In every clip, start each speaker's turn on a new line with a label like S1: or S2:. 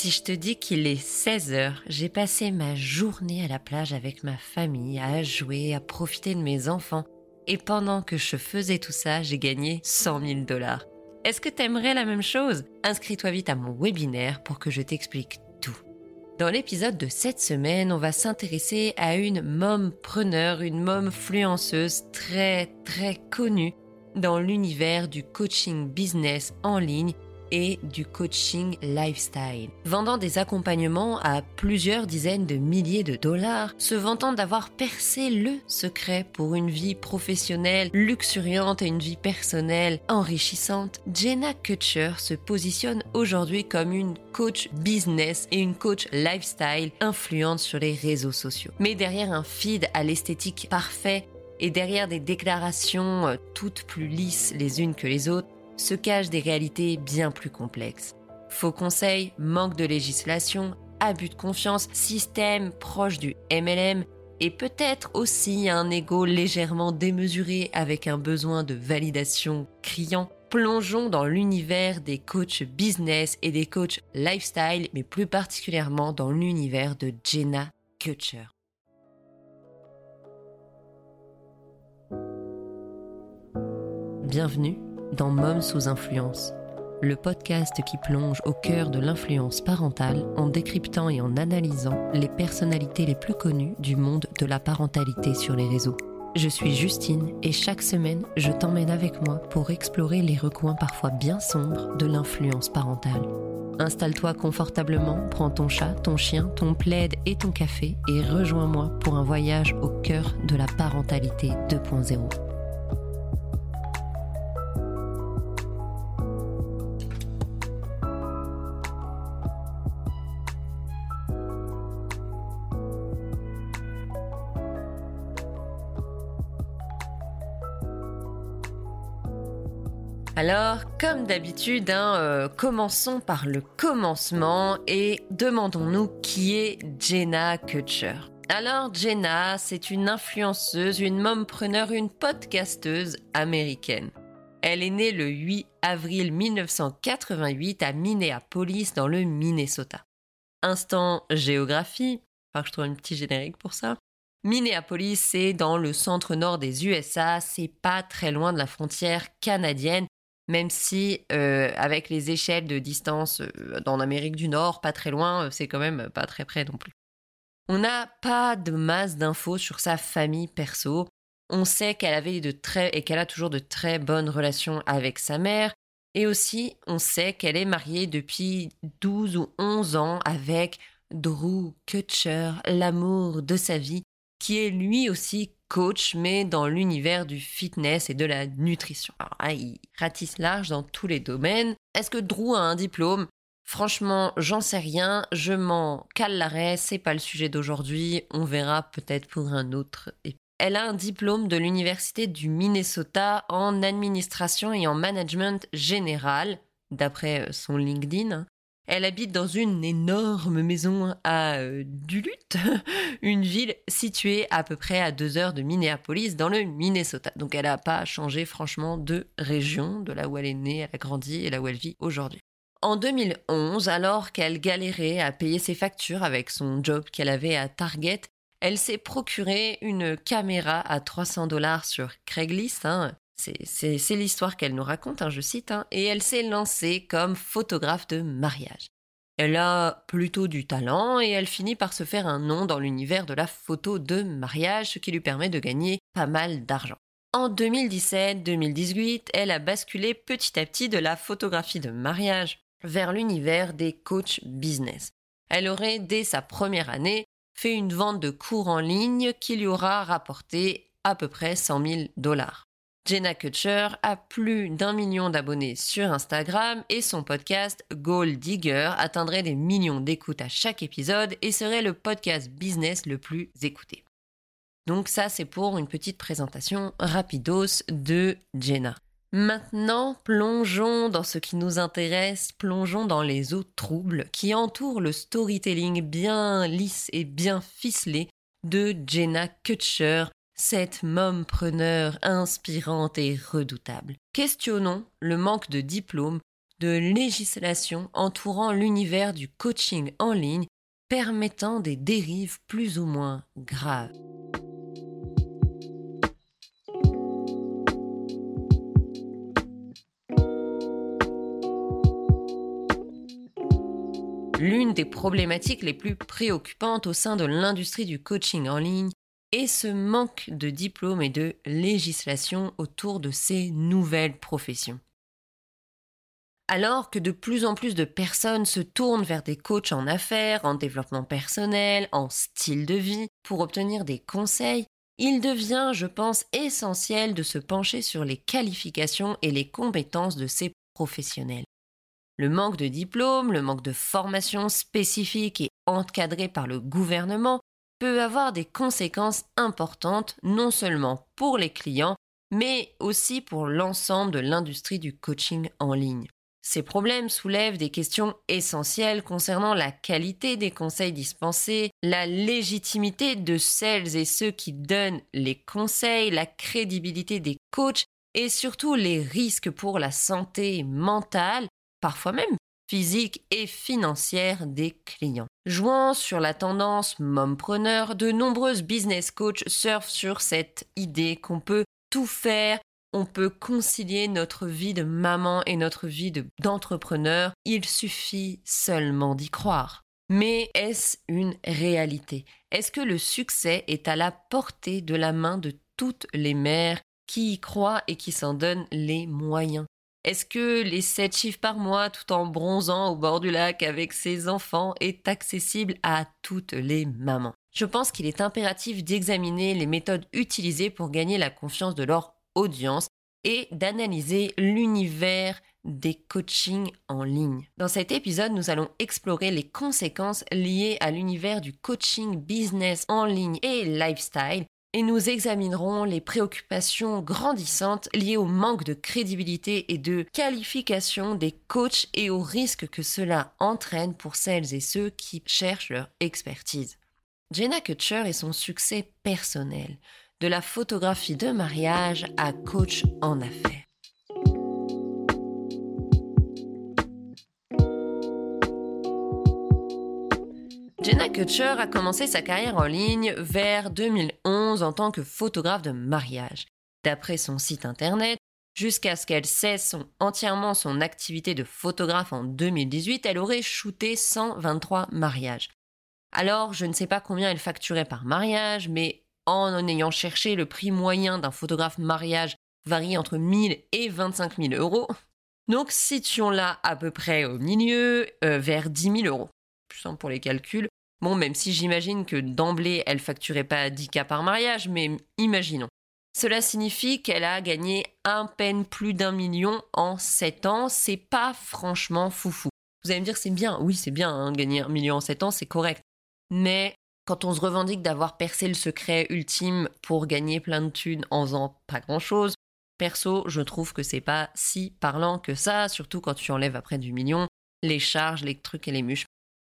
S1: Si je te dis qu'il est 16 heures, j'ai passé ma journée à la plage avec ma famille, à jouer, à profiter de mes enfants. Et pendant que je faisais tout ça, j'ai gagné 100 000 dollars. Est-ce que t'aimerais la même chose? Inscris-toi vite à mon webinaire pour que je t'explique tout. Dans l'épisode de cette semaine, on va s'intéresser à une mom preneur, une mom fluenceuse très très connue dans l'univers du coaching business en ligne et du coaching lifestyle, vendant des accompagnements à plusieurs dizaines de milliers de dollars, se vantant d'avoir percé le secret pour une vie professionnelle luxuriante et une vie personnelle enrichissante, Jenna Kutcher se positionne aujourd'hui comme une coach business et une coach lifestyle influente sur les réseaux sociaux. Mais derrière un feed à l'esthétique parfait et derrière des déclarations euh, toutes plus lisses les unes que les autres, se cachent des réalités bien plus complexes. Faux conseils, manque de législation, abus de confiance, système proche du MLM et peut-être aussi un ego légèrement démesuré avec un besoin de validation criant. Plongeons dans l'univers des coachs business et des coachs lifestyle, mais plus particulièrement dans l'univers de Jenna Kutcher. Bienvenue dans Mom sous influence, le podcast qui plonge au cœur de l'influence parentale en décryptant et en analysant les personnalités les plus connues du monde de la parentalité sur les réseaux. Je suis Justine et chaque semaine, je t'emmène avec moi pour explorer les recoins parfois bien sombres de l'influence parentale. Installe-toi confortablement, prends ton chat, ton chien, ton plaid et ton café et rejoins-moi pour un voyage au cœur de la parentalité 2.0. Alors, comme d'habitude, hein, euh, commençons par le commencement et demandons-nous qui est Jenna Kutcher. Alors, Jenna, c'est une influenceuse, une mompreneur, une podcasteuse américaine. Elle est née le 8 avril 1988 à Minneapolis, dans le Minnesota. Instant géographie, enfin, je trouve un petit générique pour ça. Minneapolis, c'est dans le centre nord des USA, c'est pas très loin de la frontière canadienne même si euh, avec les échelles de distance euh, dans l'Amérique du Nord, pas très loin, euh, c'est quand même pas très près non plus. On n'a pas de masse d'infos sur sa famille perso. On sait qu'elle avait de très et qu'elle a toujours de très bonnes relations avec sa mère. Et aussi, on sait qu'elle est mariée depuis 12 ou 11 ans avec Drew Kutcher, l'amour de sa vie, qui est lui aussi coach, mais dans l'univers du fitness et de la nutrition. Alors il ratisse large dans tous les domaines. Est-ce que Drew a un diplôme? Franchement, j'en sais rien, je m'en cale l'arrêt, c'est pas le sujet d'aujourd'hui, on verra peut-être pour un autre. Elle a un diplôme de l'Université du Minnesota en administration et en management général, d'après son LinkedIn. Elle habite dans une énorme maison à euh, Duluth, une ville située à peu près à deux heures de Minneapolis, dans le Minnesota. Donc elle n'a pas changé franchement de région, de là où elle est née, elle a grandi et là où elle vit aujourd'hui. En 2011, alors qu'elle galérait à payer ses factures avec son job qu'elle avait à Target, elle s'est procuré une caméra à 300 dollars sur Craigslist, hein, c'est l'histoire qu'elle nous raconte, hein, je cite, hein, et elle s'est lancée comme photographe de mariage. Elle a plutôt du talent et elle finit par se faire un nom dans l'univers de la photo de mariage, ce qui lui permet de gagner pas mal d'argent. En 2017-2018, elle a basculé petit à petit de la photographie de mariage vers l'univers des coachs business. Elle aurait, dès sa première année, fait une vente de cours en ligne qui lui aura rapporté à peu près 100 000 dollars. Jenna Kutcher a plus d'un million d'abonnés sur Instagram et son podcast Gold Digger atteindrait des millions d'écoutes à chaque épisode et serait le podcast business le plus écouté. Donc ça c'est pour une petite présentation rapidos de Jenna. Maintenant, plongeons dans ce qui nous intéresse, plongeons dans les eaux troubles qui entourent le storytelling bien lisse et bien ficelé de Jenna Kutcher, cette mompreneur inspirante et redoutable. Questionnons le manque de diplôme de législation entourant l'univers du coaching en ligne permettant des dérives plus ou moins graves. L'une des problématiques les plus préoccupantes au sein de l'industrie du coaching en ligne est ce manque de diplômes et de législation autour de ces nouvelles professions. Alors que de plus en plus de personnes se tournent vers des coachs en affaires, en développement personnel, en style de vie, pour obtenir des conseils, il devient, je pense, essentiel de se pencher sur les qualifications et les compétences de ces professionnels. Le manque de diplôme, le manque de formation spécifique et encadrée par le gouvernement peut avoir des conséquences importantes non seulement pour les clients, mais aussi pour l'ensemble de l'industrie du coaching en ligne. Ces problèmes soulèvent des questions essentielles concernant la qualité des conseils dispensés, la légitimité de celles et ceux qui donnent les conseils, la crédibilité des coachs et surtout les risques pour la santé mentale parfois même physique et financière des clients. Jouant sur la tendance mompreneur, de nombreuses business coachs surfent sur cette idée qu'on peut tout faire, on peut concilier notre vie de maman et notre vie d'entrepreneur, il suffit seulement d'y croire. Mais est-ce une réalité? Est-ce que le succès est à la portée de la main de toutes les mères qui y croient et qui s'en donnent les moyens? Est-ce que les 7 chiffres par mois tout en bronzant au bord du lac avec ses enfants est accessible à toutes les mamans? Je pense qu'il est impératif d'examiner les méthodes utilisées pour gagner la confiance de leur audience et d'analyser l'univers des coachings en ligne. Dans cet épisode, nous allons explorer les conséquences liées à l'univers du coaching business en ligne et lifestyle et nous examinerons les préoccupations grandissantes liées au manque de crédibilité et de qualification des coachs et aux risques que cela entraîne pour celles et ceux qui cherchent leur expertise. Jenna Kutcher et son succès personnel, de la photographie de mariage à coach en affaires. Jenna Kutcher a commencé sa carrière en ligne vers 2011 en tant que photographe de mariage. D'après son site internet, jusqu'à ce qu'elle cesse entièrement son activité de photographe en 2018, elle aurait shooté 123 mariages. Alors, je ne sais pas combien elle facturait par mariage, mais en ayant cherché le prix moyen d'un photographe mariage varie entre 1000 et 25 000 euros. Donc, situons-la à peu près au milieu, euh, vers 10 000 euros. Pour les calculs. Bon, même si j'imagine que d'emblée, elle facturait pas 10 cas par mariage, mais imaginons. Cela signifie qu'elle a gagné un peine plus d'un million en 7 ans. C'est pas franchement foufou. Vous allez me dire, c'est bien. Oui, c'est bien, hein, gagner un million en 7 ans, c'est correct. Mais quand on se revendique d'avoir percé le secret ultime pour gagner plein de thunes en faisant pas grand chose, perso, je trouve que c'est pas si parlant que ça, surtout quand tu enlèves après du million les charges, les trucs et les mûches.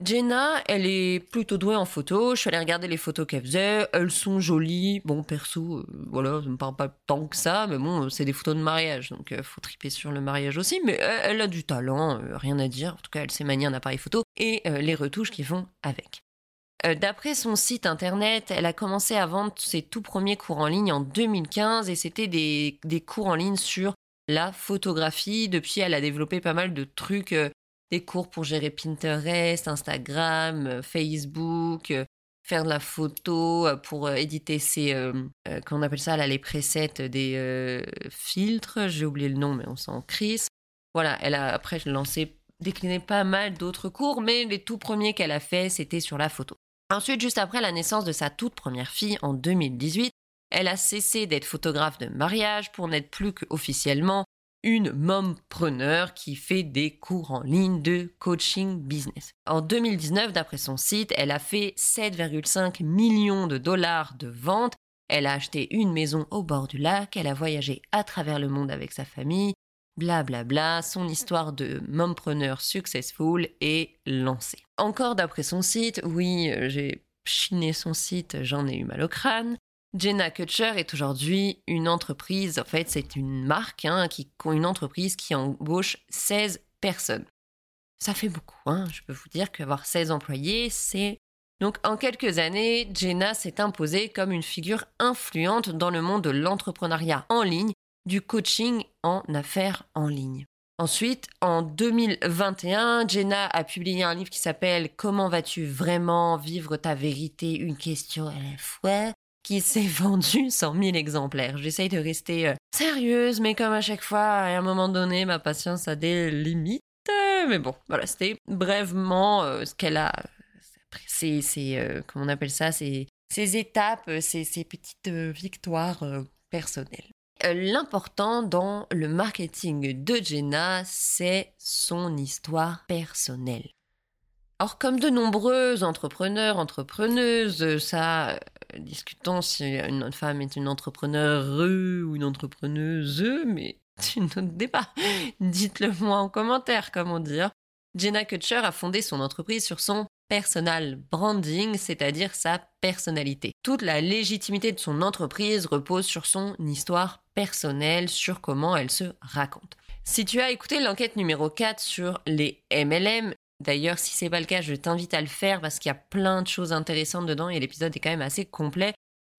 S1: Jenna, elle est plutôt douée en photo. Je suis allée regarder les photos qu'elle faisait. Elles sont jolies. Bon, perso, euh, voilà, ça me parle pas tant que ça, mais bon, c'est des photos de mariage, donc euh, faut triper sur le mariage aussi. Mais elle, a du talent, euh, rien à dire. En tout cas, elle sait manier un appareil photo et les retouches qui vont avec. D'après son site internet, elle a commencé à vendre ses tout premiers cours en ligne en 2015 et c'était des cours en ligne sur la photographie. Depuis, elle a développé pas mal de trucs des cours pour gérer Pinterest, Instagram, euh, Facebook, euh, faire de la photo, euh, pour éditer ses, qu'on appelle ça là, les presets des filtres, j'ai oublié le nom mais on s'en crisse. Voilà, elle a après lancé, décliné pas mal d'autres cours, mais les tout premiers qu'elle a fait, c'était sur la photo. Ensuite, juste après la naissance de sa toute première fille en 2018, elle a cessé d'être photographe de mariage pour n'être plus qu'officiellement une mompreneur qui fait des cours en ligne de coaching business. En 2019, d'après son site, elle a fait 7,5 millions de dollars de ventes. Elle a acheté une maison au bord du lac, elle a voyagé à travers le monde avec sa famille, blablabla, bla bla, son histoire de mompreneur successful est lancée. Encore d'après son site, oui, j'ai chiné son site, j'en ai eu mal au crâne. Jenna Kutcher est aujourd'hui une entreprise, en fait c'est une marque, hein, une entreprise qui embauche 16 personnes. Ça fait beaucoup, hein. je peux vous dire qu'avoir 16 employés, c'est... Donc en quelques années, Jenna s'est imposée comme une figure influente dans le monde de l'entrepreneuriat en ligne, du coaching en affaires en ligne. Ensuite, en 2021, Jenna a publié un livre qui s'appelle Comment vas-tu vraiment vivre ta vérité, une question à la fois, qui s'est vendu 100 000 exemplaires. J'essaye de rester euh, sérieuse, mais comme à chaque fois, à un moment donné, ma patience a des limites. Mais bon, voilà, c'était brèvement euh, ce qu'elle a. C'est, c'est euh, comment on appelle ça, ces, étapes, ces, ces petites victoires personnelles. L'important dans le marketing de Jenna, c'est son histoire personnelle. Or, comme de nombreux entrepreneurs, entrepreneuses, ça, discutons si une femme est une entrepreneure ou une entrepreneuse, mais c'est une autre débat. Dites-le moi en commentaire, comment dire. Jenna Kutcher a fondé son entreprise sur son personal branding, c'est-à-dire sa personnalité. Toute la légitimité de son entreprise repose sur son histoire personnelle, sur comment elle se raconte. Si tu as écouté l'enquête numéro 4 sur les MLM, d'ailleurs si c'est pas le cas, je t'invite à le faire parce qu'il y a plein de choses intéressantes dedans et l'épisode est quand même assez complet.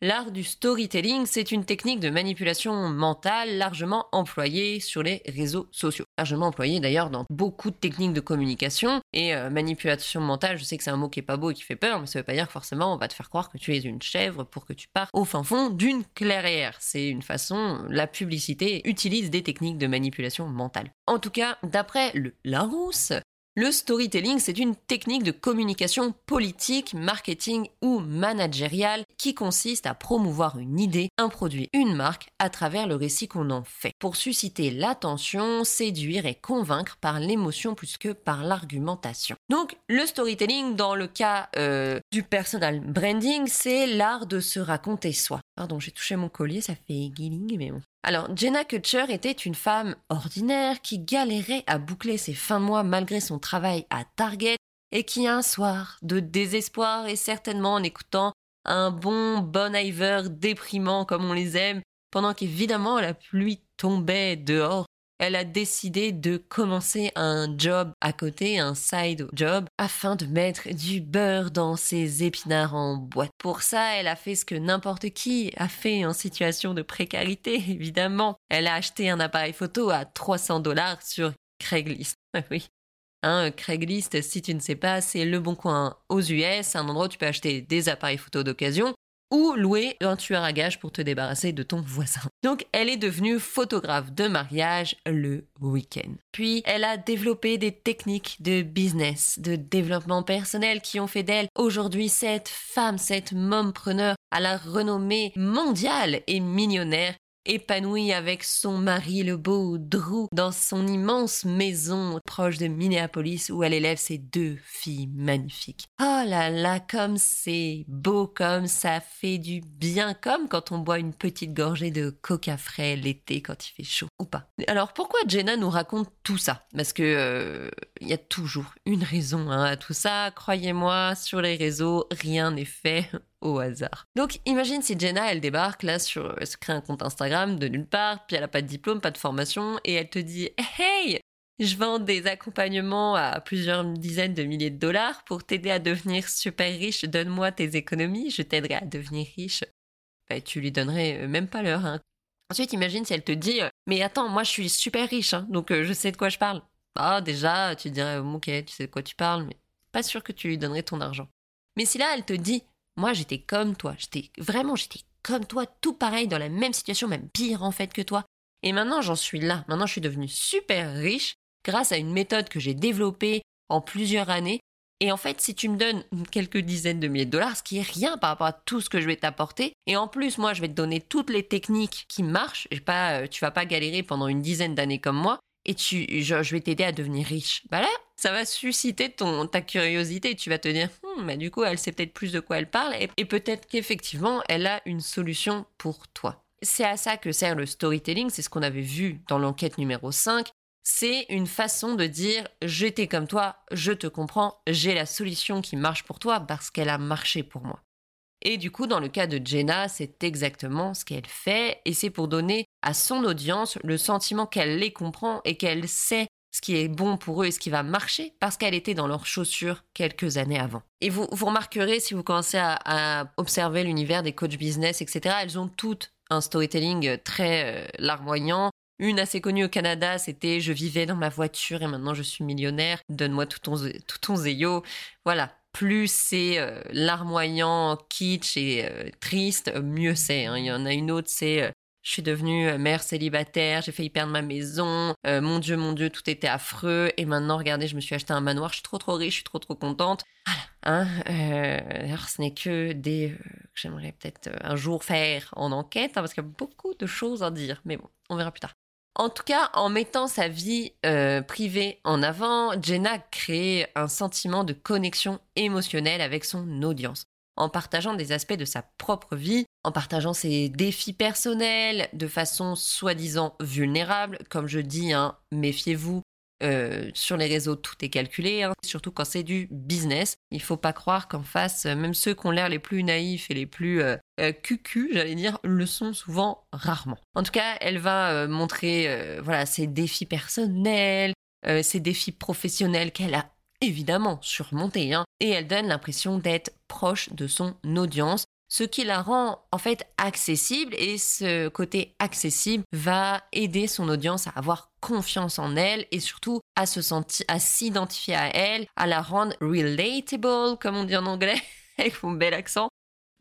S1: L'art du storytelling, c'est une technique de manipulation mentale largement employée sur les réseaux sociaux. Largement employée d'ailleurs dans beaucoup de techniques de communication. Et euh, manipulation mentale, je sais que c'est un mot qui est pas beau et qui fait peur, mais ça veut pas dire forcément on va te faire croire que tu es une chèvre pour que tu pars au fin fond d'une clairière. C'est une façon, la publicité utilise des techniques de manipulation mentale. En tout cas, d'après le Larousse, le storytelling, c'est une technique de communication politique, marketing ou managériale qui consiste à promouvoir une idée, un produit, une marque à travers le récit qu'on en fait, pour susciter l'attention, séduire et convaincre par l'émotion plus que par l'argumentation. Donc le storytelling, dans le cas euh, du personal branding, c'est l'art de se raconter soi. Pardon, j'ai touché mon collier, ça fait guiling, mais bon. Alors, Jenna Kutcher était une femme ordinaire qui galérait à boucler ses fins mois malgré son travail à Target et qui un soir, de désespoir et certainement en écoutant un bon Bon Iver déprimant comme on les aime, pendant qu'évidemment la pluie tombait dehors, elle a décidé de commencer un job à côté, un side job, afin de mettre du beurre dans ses épinards en boîte. Pour ça, elle a fait ce que n'importe qui a fait en situation de précarité, évidemment. Elle a acheté un appareil photo à 300 dollars sur Craigslist. oui. Hein, Craigslist, si tu ne sais pas, c'est le bon coin aux US, un endroit où tu peux acheter des appareils photo d'occasion ou louer un tueur à gages pour te débarrasser de ton voisin. Donc elle est devenue photographe de mariage le week-end. Puis elle a développé des techniques de business, de développement personnel qui ont fait d'elle aujourd'hui cette femme, cette mompreneur à la renommée mondiale et millionnaire épanouie avec son mari le beau Drew dans son immense maison proche de Minneapolis où elle élève ses deux filles magnifiques. Oh là là, comme c'est beau, comme ça fait du bien, comme quand on boit une petite gorgée de coca frais l'été quand il fait chaud ou pas. Alors pourquoi Jenna nous raconte tout ça? Parce que euh, il y a toujours une raison hein, à tout ça. Croyez-moi, sur les réseaux, rien n'est fait au hasard. Donc imagine si Jenna, elle débarque là sur, elle se crée un compte Instagram de nulle part, puis elle a pas de diplôme, pas de formation, et elle te dit Hey, je vends des accompagnements à plusieurs dizaines de milliers de dollars pour t'aider à devenir super riche. Donne-moi tes économies, je t'aiderai à devenir riche. Bah, tu lui donnerais euh, même pas l'heure. Hein. Ensuite, imagine si elle te dit Mais attends, moi je suis super riche, hein, donc euh, je sais de quoi je parle. Ah, déjà, tu dirais Ok, tu sais de quoi tu parles, mais pas sûr que tu lui donnerais ton argent. Mais si là, elle te dit moi, j'étais comme toi. J'étais vraiment, j'étais comme toi, tout pareil, dans la même situation, même pire en fait que toi. Et maintenant, j'en suis là. Maintenant, je suis devenue super riche grâce à une méthode que j'ai développée en plusieurs années. Et en fait, si tu me donnes quelques dizaines de milliers de dollars, ce qui est rien par rapport à tout ce que je vais t'apporter, et en plus, moi, je vais te donner toutes les techniques qui marchent, et pas, euh, tu vas pas galérer pendant une dizaine d'années comme moi, et tu, je, vais t'aider à devenir riche. Bah là, ça va susciter ton, ta curiosité. Tu vas te dire, hmm, bah du coup, elle sait peut-être plus de quoi elle parle et, et peut-être qu'effectivement, elle a une solution pour toi. C'est à ça que sert le storytelling, c'est ce qu'on avait vu dans l'enquête numéro 5. C'est une façon de dire j'étais comme toi, je te comprends, j'ai la solution qui marche pour toi parce qu'elle a marché pour moi. Et du coup, dans le cas de Jenna, c'est exactement ce qu'elle fait, et c'est pour donner à son audience le sentiment qu'elle les comprend et qu'elle sait ce qui est bon pour eux et ce qui va marcher parce qu'elle était dans leurs chaussures quelques années avant. Et vous, vous remarquerez si vous commencez à, observer l'univers des coachs business, etc., elles ont toutes un storytelling très euh, larmoyant. Une assez connue au Canada, c'était je vivais dans ma voiture et maintenant je suis millionnaire, donne-moi tout ton, tout ton zéyo. Voilà, plus c'est euh, larmoyant, kitsch et euh, triste, mieux c'est. Hein. Il y en a une autre, c'est je suis devenue mère célibataire, j'ai failli perdre ma maison, mon Dieu, mon Dieu, tout était affreux, et maintenant, regardez, je me suis acheté un manoir, je suis trop trop riche, je suis trop trop contente. Voilà, hein, alors ce n'est que des j'aimerais peut-être un jour faire en enquête, hein, parce qu'il y a beaucoup de choses à dire, mais bon, on verra plus tard. En tout cas, en mettant sa vie euh, privée en avant, Jenna crée un sentiment de connexion émotionnelle avec son audience, en partageant des aspects de sa propre vie, en partageant ses défis personnels de façon soi-disant vulnérable. Comme je dis, hein, méfiez-vous, euh, sur les réseaux, tout est calculé, hein. surtout quand c'est du business. Il faut pas croire qu'en face, euh, même ceux qui ont l'air les plus naïfs et les plus euh, cucu, j'allais dire, le sont souvent rarement. En tout cas, elle va montrer voilà ses défis personnels, ses défis professionnels qu'elle a évidemment surmontés, hein, et elle donne l'impression d'être proche de son audience ce qui la rend en fait accessible et ce côté accessible va aider son audience à avoir confiance en elle et surtout à se sentir, à s'identifier à elle, à la rendre relatable, comme on dit en anglais, avec mon bel accent,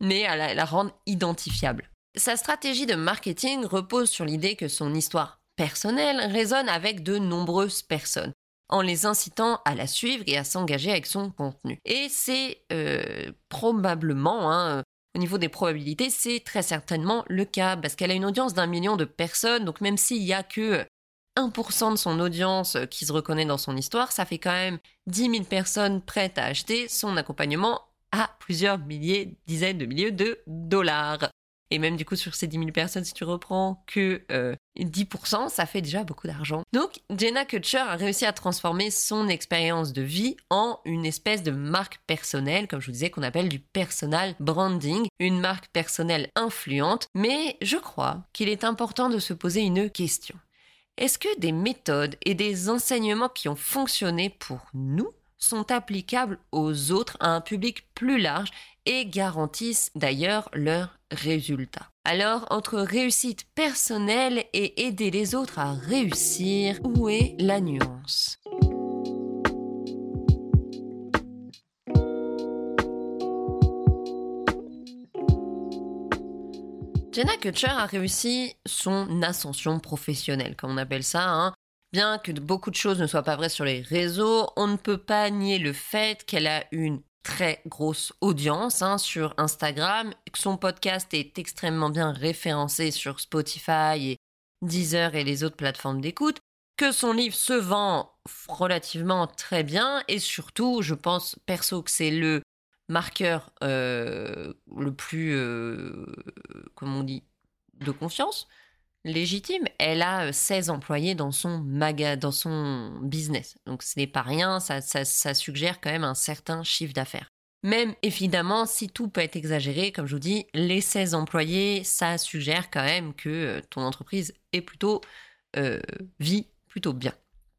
S1: mais à la, rendre identifiable. Sa stratégie de marketing repose sur l'idée que son histoire personnelle résonne avec de nombreuses personnes en les incitant à la suivre et à s'engager avec son contenu. Et c'est euh, probablement hein, au niveau des probabilités, c'est très certainement le cas, parce qu'elle a une audience d'un million de personnes, donc même s'il y a que 1% de son audience qui se reconnaît dans son histoire, ça fait quand même 10 000 personnes prêtes à acheter son accompagnement à plusieurs milliers, dizaines de milliers de dollars. Et même du coup, sur ces 10 000 personnes, si tu reprends que 10%, euh, ça fait déjà beaucoup d'argent. Donc, Jenna Kutcher a réussi à transformer son expérience de vie en une espèce de marque personnelle, comme je vous disais, qu'on appelle du personal branding, une marque personnelle influente. Mais je crois qu'il est important de se poser une question. Est-ce que des méthodes et des enseignements qui ont fonctionné pour nous sont applicables aux autres, à un public plus large et garantissent d'ailleurs leurs résultats. Alors, entre réussite personnelle et aider les autres à réussir, où est la nuance? Jenna Kutcher a réussi son ascension professionnelle, comme on appelle ça, hein. Bien que beaucoup de choses ne soient pas vraies sur les réseaux, on ne peut pas nier le fait qu'elle a une très grosse audience hein, sur Instagram, que son podcast est extrêmement bien référencé sur Spotify et Deezer et les autres plateformes d'écoute, que son livre se vend relativement très bien et surtout, je pense perso que c'est le marqueur euh, le plus, euh, comment on dit, de confiance légitime. Elle a 16 euh, employés dans son maga, dans son business. Donc ce n'est pas rien, ça, suggère quand même un certain chiffre d'affaires. Même évidemment, si tout peut être exagéré, comme je vous dis, les 16 employés, ça suggère quand même que euh, ton entreprise est plutôt euh, vit plutôt bien.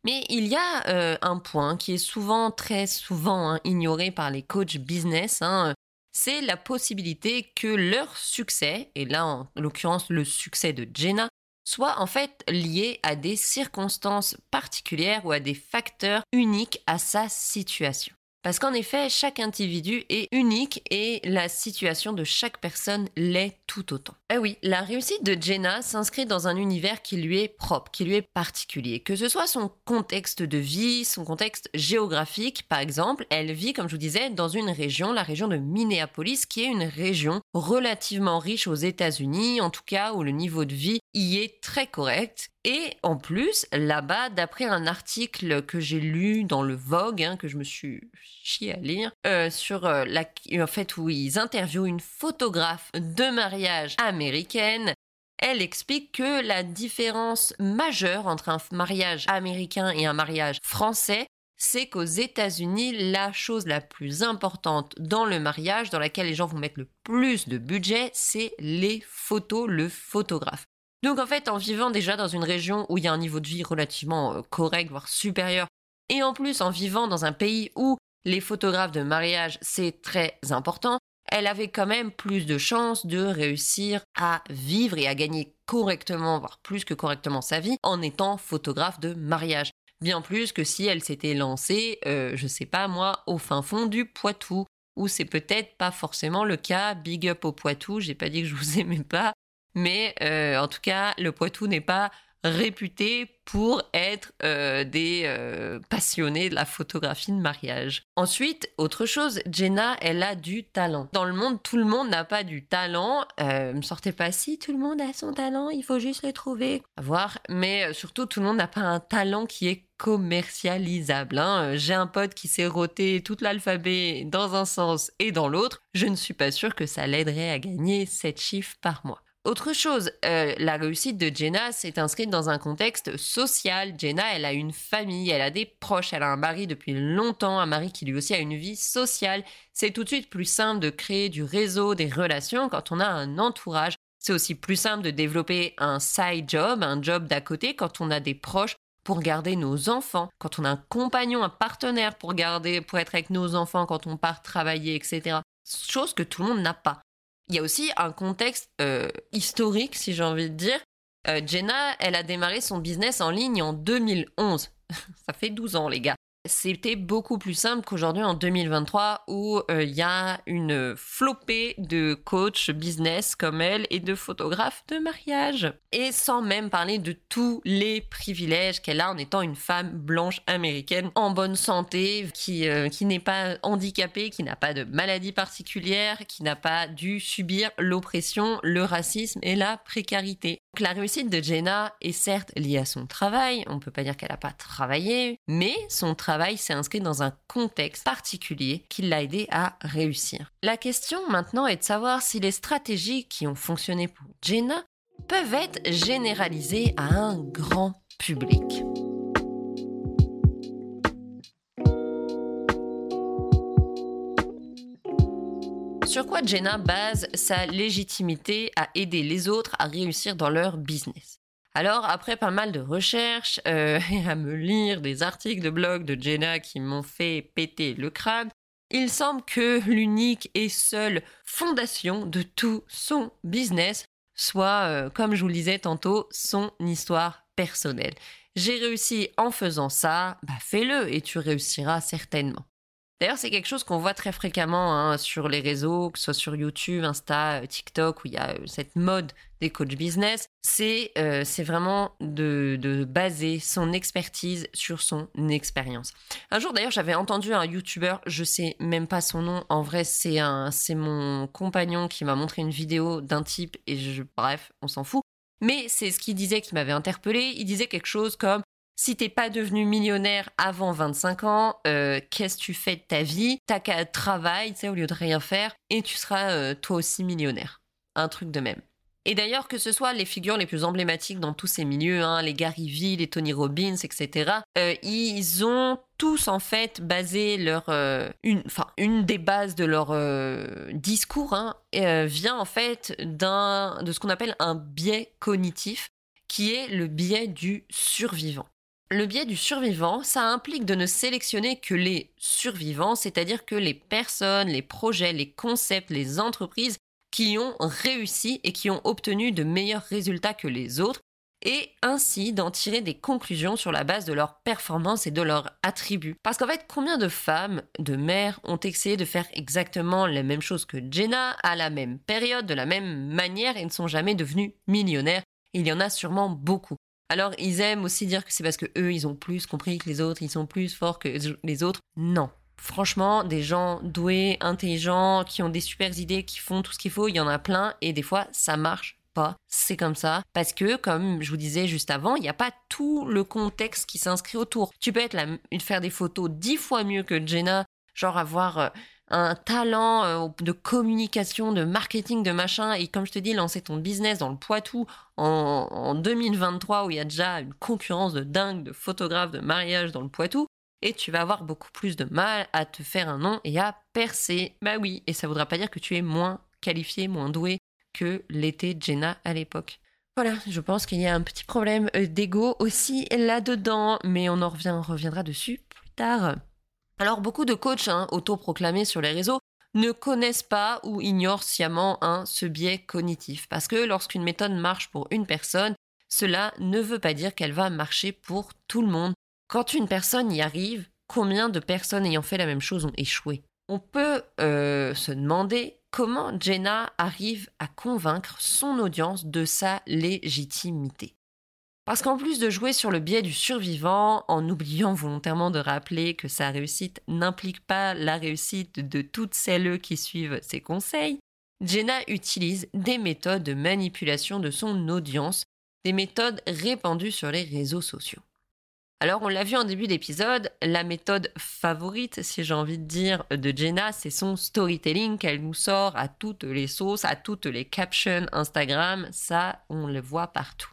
S1: Mais il y a un point qui est souvent, très souvent hein, ignoré par les coachs business, hein, c'est la possibilité que leur succès, et là en l'occurrence le succès de Jenna, soit en fait lié à des circonstances particulières ou à des facteurs uniques à sa situation. Parce qu'en effet, chaque individu est unique et la situation de chaque personne l'est tout autant. Eh oui, la réussite de Jenna s'inscrit dans un univers qui lui est propre, qui lui est particulier. Que ce soit son contexte de vie, son contexte géographique, par exemple, elle vit, comme je vous disais, dans une région, la région de Minneapolis, qui est une région relativement riche aux États-Unis, en tout cas où le niveau de vie y est très correct et en plus, là-bas, d'après un article que j'ai lu dans le Vogue, hein, que je me suis chié à lire, euh, sur euh, la, en fait où ils interviewent une photographe de mariage américaine, elle explique que la différence majeure entre un mariage américain et un mariage français, c'est qu'aux États-Unis, la chose la plus importante dans le mariage, dans laquelle les gens vont mettre le plus de budget, c'est les photos, le photographe. Donc en fait, en vivant déjà dans une région où il y a un niveau de vie relativement euh, correct, voire supérieur, et en plus en vivant dans un pays où les photographes de mariage, c'est très important, elle avait quand même plus de chances de réussir à vivre et à gagner correctement, voire plus que correctement sa vie, en étant photographe de mariage. Bien plus que si elle s'était lancée, euh, je sais pas moi, au fin fond du Poitou, où c'est peut-être pas forcément le cas. Big up au Poitou, j'ai pas dit que je vous aimais pas, mais euh, en tout cas, le Poitou n'est pas réputés pour être euh, des euh, passionnés de la photographie de mariage. Ensuite, autre chose, Jenna, elle a du talent. Dans le monde, tout le monde n'a pas du talent. Me sortez pas si tout le monde a son talent, il faut juste le trouver. À voir. Mais surtout, tout le monde n'a pas un talent qui est commercialisable. Hein. J'ai un pote qui s'est roté tout l'alphabet dans un sens et dans l'autre. Je ne suis pas sûre que ça l'aiderait à gagner 7 chiffres par mois. Autre chose, euh, la réussite de Jenna s'est inscrite dans un contexte social. Jenna, elle a une famille, elle a des proches, elle a un mari depuis longtemps, un mari qui lui aussi a une vie sociale. C'est tout de suite plus simple de créer du réseau, des relations quand on a un entourage. C'est aussi plus simple de développer un side job, un job d'à côté quand on a des proches pour garder nos enfants, quand on a un compagnon, un partenaire pour garder, pour être avec nos enfants quand on part travailler, etc. Chose que tout le monde n'a pas. Il y a aussi un contexte euh, historique, si j'ai envie de dire. Euh, Jenna, elle a démarré son business en ligne en 2011. Ça fait 12 ans, les gars c'était beaucoup plus simple qu'aujourd'hui en 2023 où euh, il y a une flopée de coachs business comme elle et de photographes de mariage. Et sans même parler de tous les privilèges qu'elle a en étant une femme blanche américaine en bonne santé, qui, euh, qui n'est pas handicapée, qui n'a pas de maladie particulière, qui n'a pas dû subir l'oppression, le racisme et la précarité. Donc la réussite de Jenna est certes liée à son travail, on peut pas dire qu'elle n'a pas travaillé, mais son travail travail s'est inscrit dans un contexte particulier qui l'a aidé à réussir. La question maintenant est de savoir si les stratégies qui ont fonctionné pour Jenna peuvent être généralisées à un grand public. Sur quoi Jenna base sa légitimité à aider les autres à réussir dans leur business? Alors, après pas mal de recherches euh, et à me lire des articles de blog de Jenna qui m'ont fait péter le crâne, il semble que l'unique et seule fondation de tout son business soit, euh, comme je vous le disais tantôt, son histoire personnelle. J'ai réussi en faisant ça, bah fais-le et tu réussiras certainement. D'ailleurs, c'est quelque chose qu'on voit très fréquemment hein, sur les réseaux, que ce soit sur YouTube, Insta, euh, TikTok, où il y a euh, cette mode des coachs business. C'est euh, vraiment de, de, baser son expertise sur son expérience. Un jour, d'ailleurs, j'avais entendu un YouTuber, je sais même pas son nom. En vrai, c'est c'est mon compagnon qui m'a montré une vidéo d'un type et je, bref, on s'en fout. Mais c'est ce qu'il disait qui m'avait interpellé. Il disait quelque chose comme si t'es pas devenu millionnaire avant 25 ans, euh, qu'est-ce que tu fais de ta vie? T'as qu'à travailler, tu sais, au lieu de rien faire, et tu seras euh, toi aussi millionnaire. Un truc de même. Et d'ailleurs, que ce soit les figures les plus emblématiques dans tous ces milieux, hein, les Gary Vee, les Tony Robbins, etc., euh, ils ont tous en fait basé leur, une, enfin, une des bases de leur discours hein, vient en fait de ce qu'on appelle un biais cognitif, qui est le biais du survivant. Le biais du survivant, ça implique de ne sélectionner que les survivants, c'est-à-dire que les personnes, les projets, les concepts, les entreprises qui ont réussi et qui ont obtenu de meilleurs résultats que les autres, et ainsi d'en tirer des conclusions sur la base de leurs performances et de leurs attributs. Parce qu'en fait, combien de femmes, de mères ont essayé de faire exactement la même chose que Jenna à la même période, de la même manière et ne sont jamais devenues millionnaires? Il y en a sûrement beaucoup. Alors, ils aiment aussi dire que c'est parce que eux, ils ont plus compris que les autres, ils sont plus forts que les autres. Non. Franchement, des gens doués, intelligents, qui ont des super idées, qui font tout ce qu'il faut, il y en a plein et des fois, ça marche pas. C'est comme ça. Parce que, comme je vous disais juste avant, il n'y a pas tout le contexte qui s'inscrit autour. Tu peux être faire des photos dix fois mieux que Jenna, genre avoir euh, un talent euh, de communication, de marketing, de machin, et comme je te dis, lancer ton business dans le Poitou en, 2023 où il y a déjà une concurrence de dingue de photographes de mariage dans le Poitou, et tu vas avoir beaucoup plus de mal à te faire un nom et à percer. Bah oui, et ça voudra pas dire que tu es moins qualifié, moins doué que l'était Jenna à l'époque. Voilà, je pense qu'il y a un petit problème euh, d'ego aussi là-dedans, mais on en reviendra dessus plus tard. Alors beaucoup de coachs hein, autoproclamés sur les réseaux ne connaissent pas ou ignorent sciemment hein, ce biais cognitif. Parce que lorsqu'une méthode marche pour une personne, cela ne veut pas dire qu'elle va marcher pour tout le monde. Quand une personne y arrive, combien de personnes ayant fait la même chose ont échoué? On peut euh, se demander comment Jenna arrive à convaincre son audience de sa légitimité. Parce qu'en plus de jouer sur le biais du survivant, en oubliant volontairement de rappeler que sa réussite n'implique pas la réussite de toutes celles qui suivent ses conseils, Jenna utilise des méthodes de manipulation de son audience, des méthodes répandues sur les réseaux sociaux. Alors, on l'a vu en début d'épisode, la méthode favorite, si j'ai envie de dire, de Jenna, c'est son storytelling qu'elle nous sort à toutes les sauces, à toutes les captions Instagram. Ça, on le voit partout.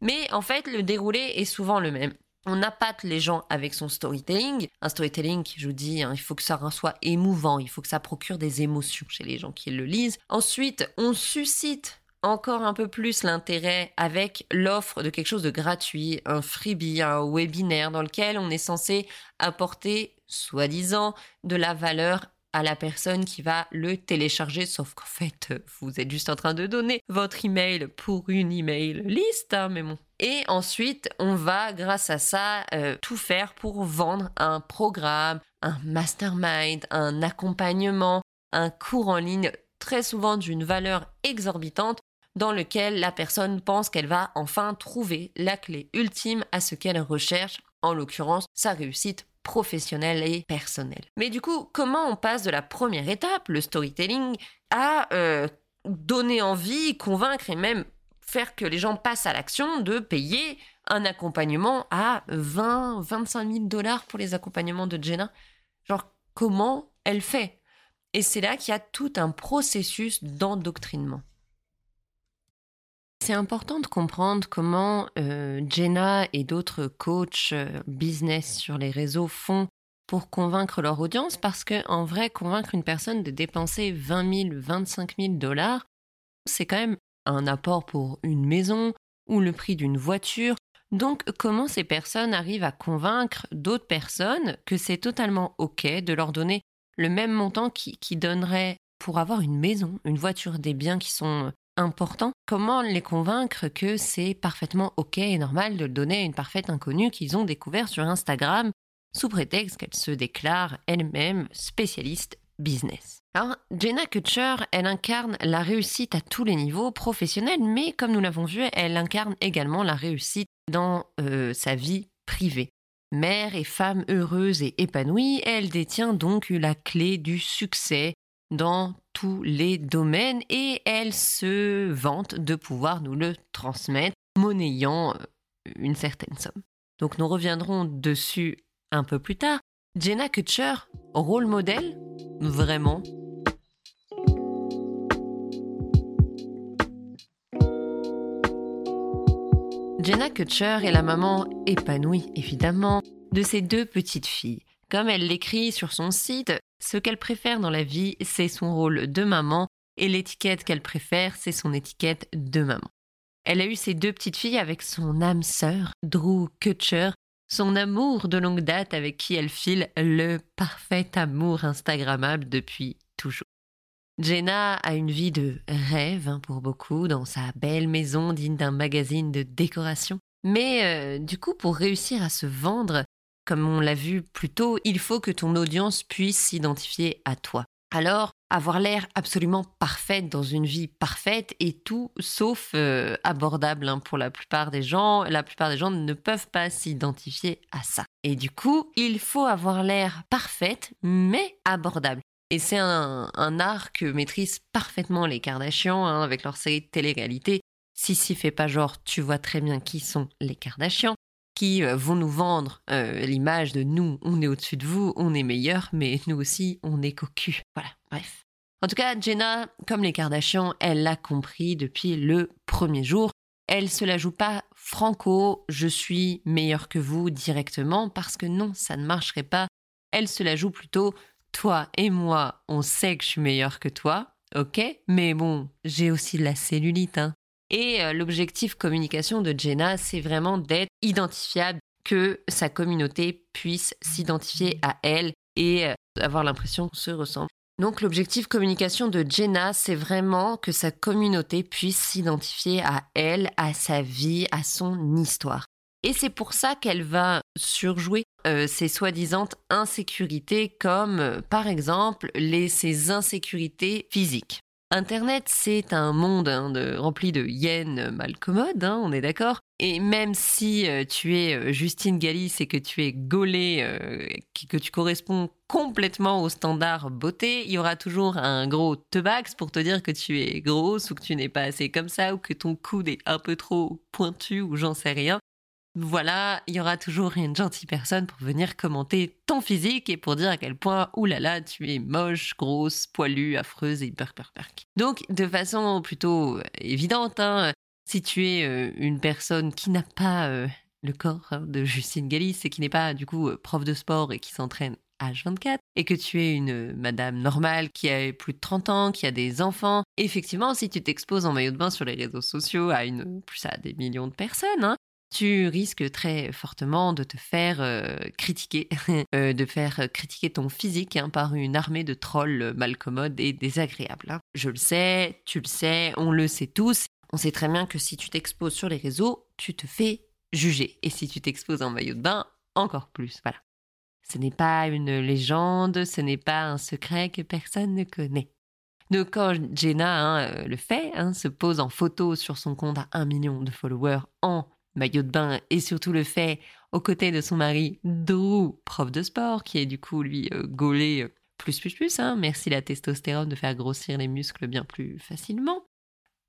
S1: Mais en fait, le déroulé est souvent le même. On appâte les gens avec son storytelling. Un storytelling, je vous dis, hein, il faut que ça soit émouvant, il faut que ça procure des émotions chez les gens qui le lisent. Ensuite, on suscite encore un peu plus l'intérêt avec l'offre de quelque chose de gratuit, un freebie, un webinaire dans lequel on est censé apporter, soi-disant, de la valeur à la personne qui va le télécharger, sauf qu'en fait, vous êtes juste en train de donner votre email pour une email liste, hein, mais bon. Et ensuite, on va, grâce à ça, euh, tout faire pour vendre un programme, un mastermind, un accompagnement, un cours en ligne, très souvent d'une valeur exorbitante dans lequel la personne pense qu'elle va enfin trouver la clé ultime à ce qu'elle recherche, en l'occurrence sa réussite professionnelle et personnelle. Mais du coup, comment on passe de la première étape, le storytelling, à euh, donner envie, convaincre et même faire que les gens passent à l'action de payer un accompagnement à 20, 25 000 dollars pour les accompagnements de Jenna? Genre, comment elle fait? Et c'est là qu'il y a tout un processus d'endoctrinement. C'est important de comprendre comment euh, Jenna et d'autres coachs euh, business sur les réseaux font pour convaincre leur audience parce que en vrai, convaincre une personne de dépenser 20 000, 25 000 dollars, c'est quand même un apport pour une maison ou le prix d'une voiture. Donc, comment ces personnes arrivent à convaincre d'autres personnes que c'est totalement OK de leur donner le même montant qui, qui donnerait pour avoir une maison, une voiture, des biens qui sont important. Comment les convaincre que c'est parfaitement ok et normal de le donner à une parfaite inconnue qu'ils ont découvert sur Instagram sous prétexte qu'elle se déclare elle-même spécialiste business? Alors, Jenna Kutcher, elle incarne la réussite à tous les niveaux professionnels, mais comme nous l'avons vu, elle incarne également la réussite dans euh, sa vie privée. Mère et femme heureuse et épanouie, elle détient donc la clé du succès dans tous les domaines et elle se vante de pouvoir nous le transmettre, monnayant euh, une certaine somme. Donc nous reviendrons dessus un peu plus tard. Jenna Kutcher, rôle modèle? Vraiment? Jenna Kutcher est la maman épanouie, évidemment, de ses deux petites filles. Comme elle l'écrit sur son site, ce qu'elle préfère dans la vie, c'est son rôle de maman, et l'étiquette qu'elle préfère, c'est son étiquette de maman. Elle a eu ses deux petites filles avec son âme sœur, Drew Kutcher, son amour de longue date avec qui elle file le parfait amour Instagrammable depuis toujours. Jenna a une vie de rêve hein, pour beaucoup dans sa belle maison digne d'un magazine de décoration. Mais euh, du coup, pour réussir à se vendre, comme on l'a vu plus tôt, il faut que ton audience puisse s'identifier à toi. Alors, avoir l'air absolument parfaite dans une vie parfaite est tout sauf euh, abordable hein, pour la plupart des gens. La plupart des gens ne peuvent pas s'identifier à ça. Et du coup, il faut avoir l'air parfaite, mais abordable. Et c'est un, art que maîtrisent parfaitement les Kardashians hein, avec leur série de télé-réalité. Si si fait pas genre, tu vois très bien qui sont les Kardashians qui euh, vont nous vendre euh, l'image de nous, on est au-dessus de vous, on est meilleur, mais nous aussi, on est cocu. Voilà, bref. En tout cas, Jenna, comme les Kardashians, elle l'a compris depuis le premier jour. Elle se la joue pas franco, je suis meilleur que vous directement, parce que non, ça ne marcherait pas. Elle se la joue plutôt, toi et moi, on sait que je suis meilleur que toi, ok, mais bon, j'ai aussi de la cellulite, hein. Et euh, l'objectif communication de Jenna, c'est vraiment d'être identifiable, que sa communauté puisse s'identifier à elle et euh, avoir l'impression qu'on se ressemble. Donc l'objectif communication de Jenna, c'est vraiment que sa communauté puisse s'identifier à elle, à sa vie, à son histoire. Et c'est pour ça qu'elle va surjouer euh, ses soi-disant insécurités comme euh, par exemple les, ses insécurités physiques. Internet, c'est un monde hein, rempli de hyènes mal commodes, hein, on est d'accord. Et même si euh, tu es Justine Galis et que tu es gaulée, que tu corresponds complètement au standard beauté, il y aura toujours un gros tebax pour te dire que tu es grosse ou que tu n'es pas assez comme ça ou que ton coude est un peu trop pointu ou j'en sais rien voilà, il y aura toujours une gentille personne pour venir commenter ton physique et pour dire à quel point, oulala, tu es moche, grosse, poilue, affreuse et perk perk. Donc, de façon plutôt évidente, hein, si tu es euh, une personne qui n'a pas euh, le corps hein, de Justine Galis et qui n'est pas du coup euh, prof de sport et qui s'entraîne H24 et que tu es une madame normale qui a plus de 30 ans, qui a des enfants, effectivement, si tu t'exposes en maillot de bain sur les réseaux sociaux à une plus à des millions de personnes, hein, tu risques très fortement de te faire euh, critiquer, euh, de faire critiquer ton physique hein, par une armée de trolls malcommodes et désagréables. Hein. Je le sais, tu le sais, on le sait tous. On sait très bien que si tu t'exposes sur les réseaux, tu te fais juger. Et si tu t'exposes en maillot de bain, encore plus. Voilà. Ce n'est pas une légende, ce n'est pas un secret que personne ne connaît. Donc quand Jenna hein, euh, le fait, se pose en photo sur son compte à un million de followers en maillot de bain et surtout le fait aux côtés de son mari Drew, prof de sport, qui est du coup lui euh, gaulé euh, plus plus plus, hein, merci la testostérone de faire grossir les muscles bien plus facilement.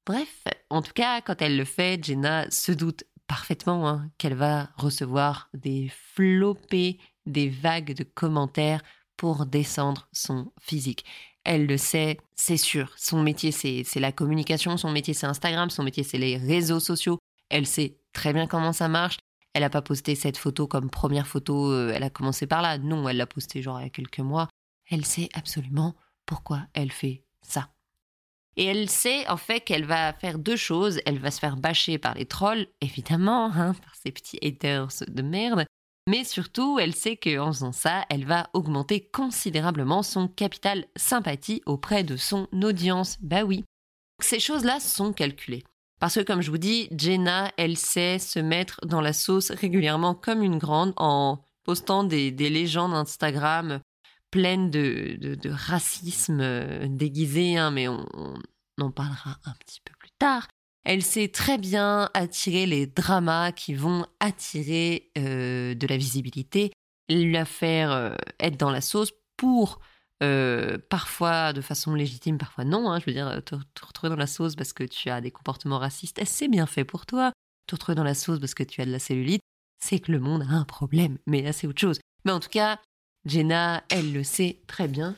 S1: Bref, en tout cas, quand elle le fait, Jenna se doute parfaitement hein, qu'elle va recevoir des flopées, des vagues de commentaires pour descendre son physique. Elle le sait, c'est sûr. Son métier, c'est la communication, son métier, c'est Instagram, son métier, c'est les réseaux sociaux. Elle sait très bien comment ça marche. Elle n'a pas posté cette photo comme première photo, euh, elle a commencé par là. Non, elle l'a postée genre il y a quelques mois. Elle sait absolument pourquoi elle fait ça. Et elle sait en fait qu'elle va faire deux choses. Elle va se faire bâcher par les trolls, évidemment, hein, par ces petits haters de merde. Mais surtout, elle sait qu'en faisant ça, elle va augmenter considérablement son capital sympathie auprès de son audience. Bah oui. Ces choses-là sont calculées. Parce que comme je vous dis, Jenna, elle sait se mettre dans la sauce régulièrement comme une grande en postant des, légendes Instagram pleines de, racisme euh, déguisé, hein, mais on, en parlera un petit peu plus tard. Elle sait très bien attirer les dramas qui vont attirer euh, de la visibilité, la faire euh, être dans la sauce pour euh, parfois de façon légitime, parfois non. Hein, je veux dire, te, retrouver dans la sauce parce que tu as des comportements racistes, c'est bien fait pour toi. Te retrouver dans la sauce parce que tu as de la cellulite, c'est que le monde a un problème. Mais là, c'est autre chose. Mais en tout cas, Jenna, elle le sait très bien.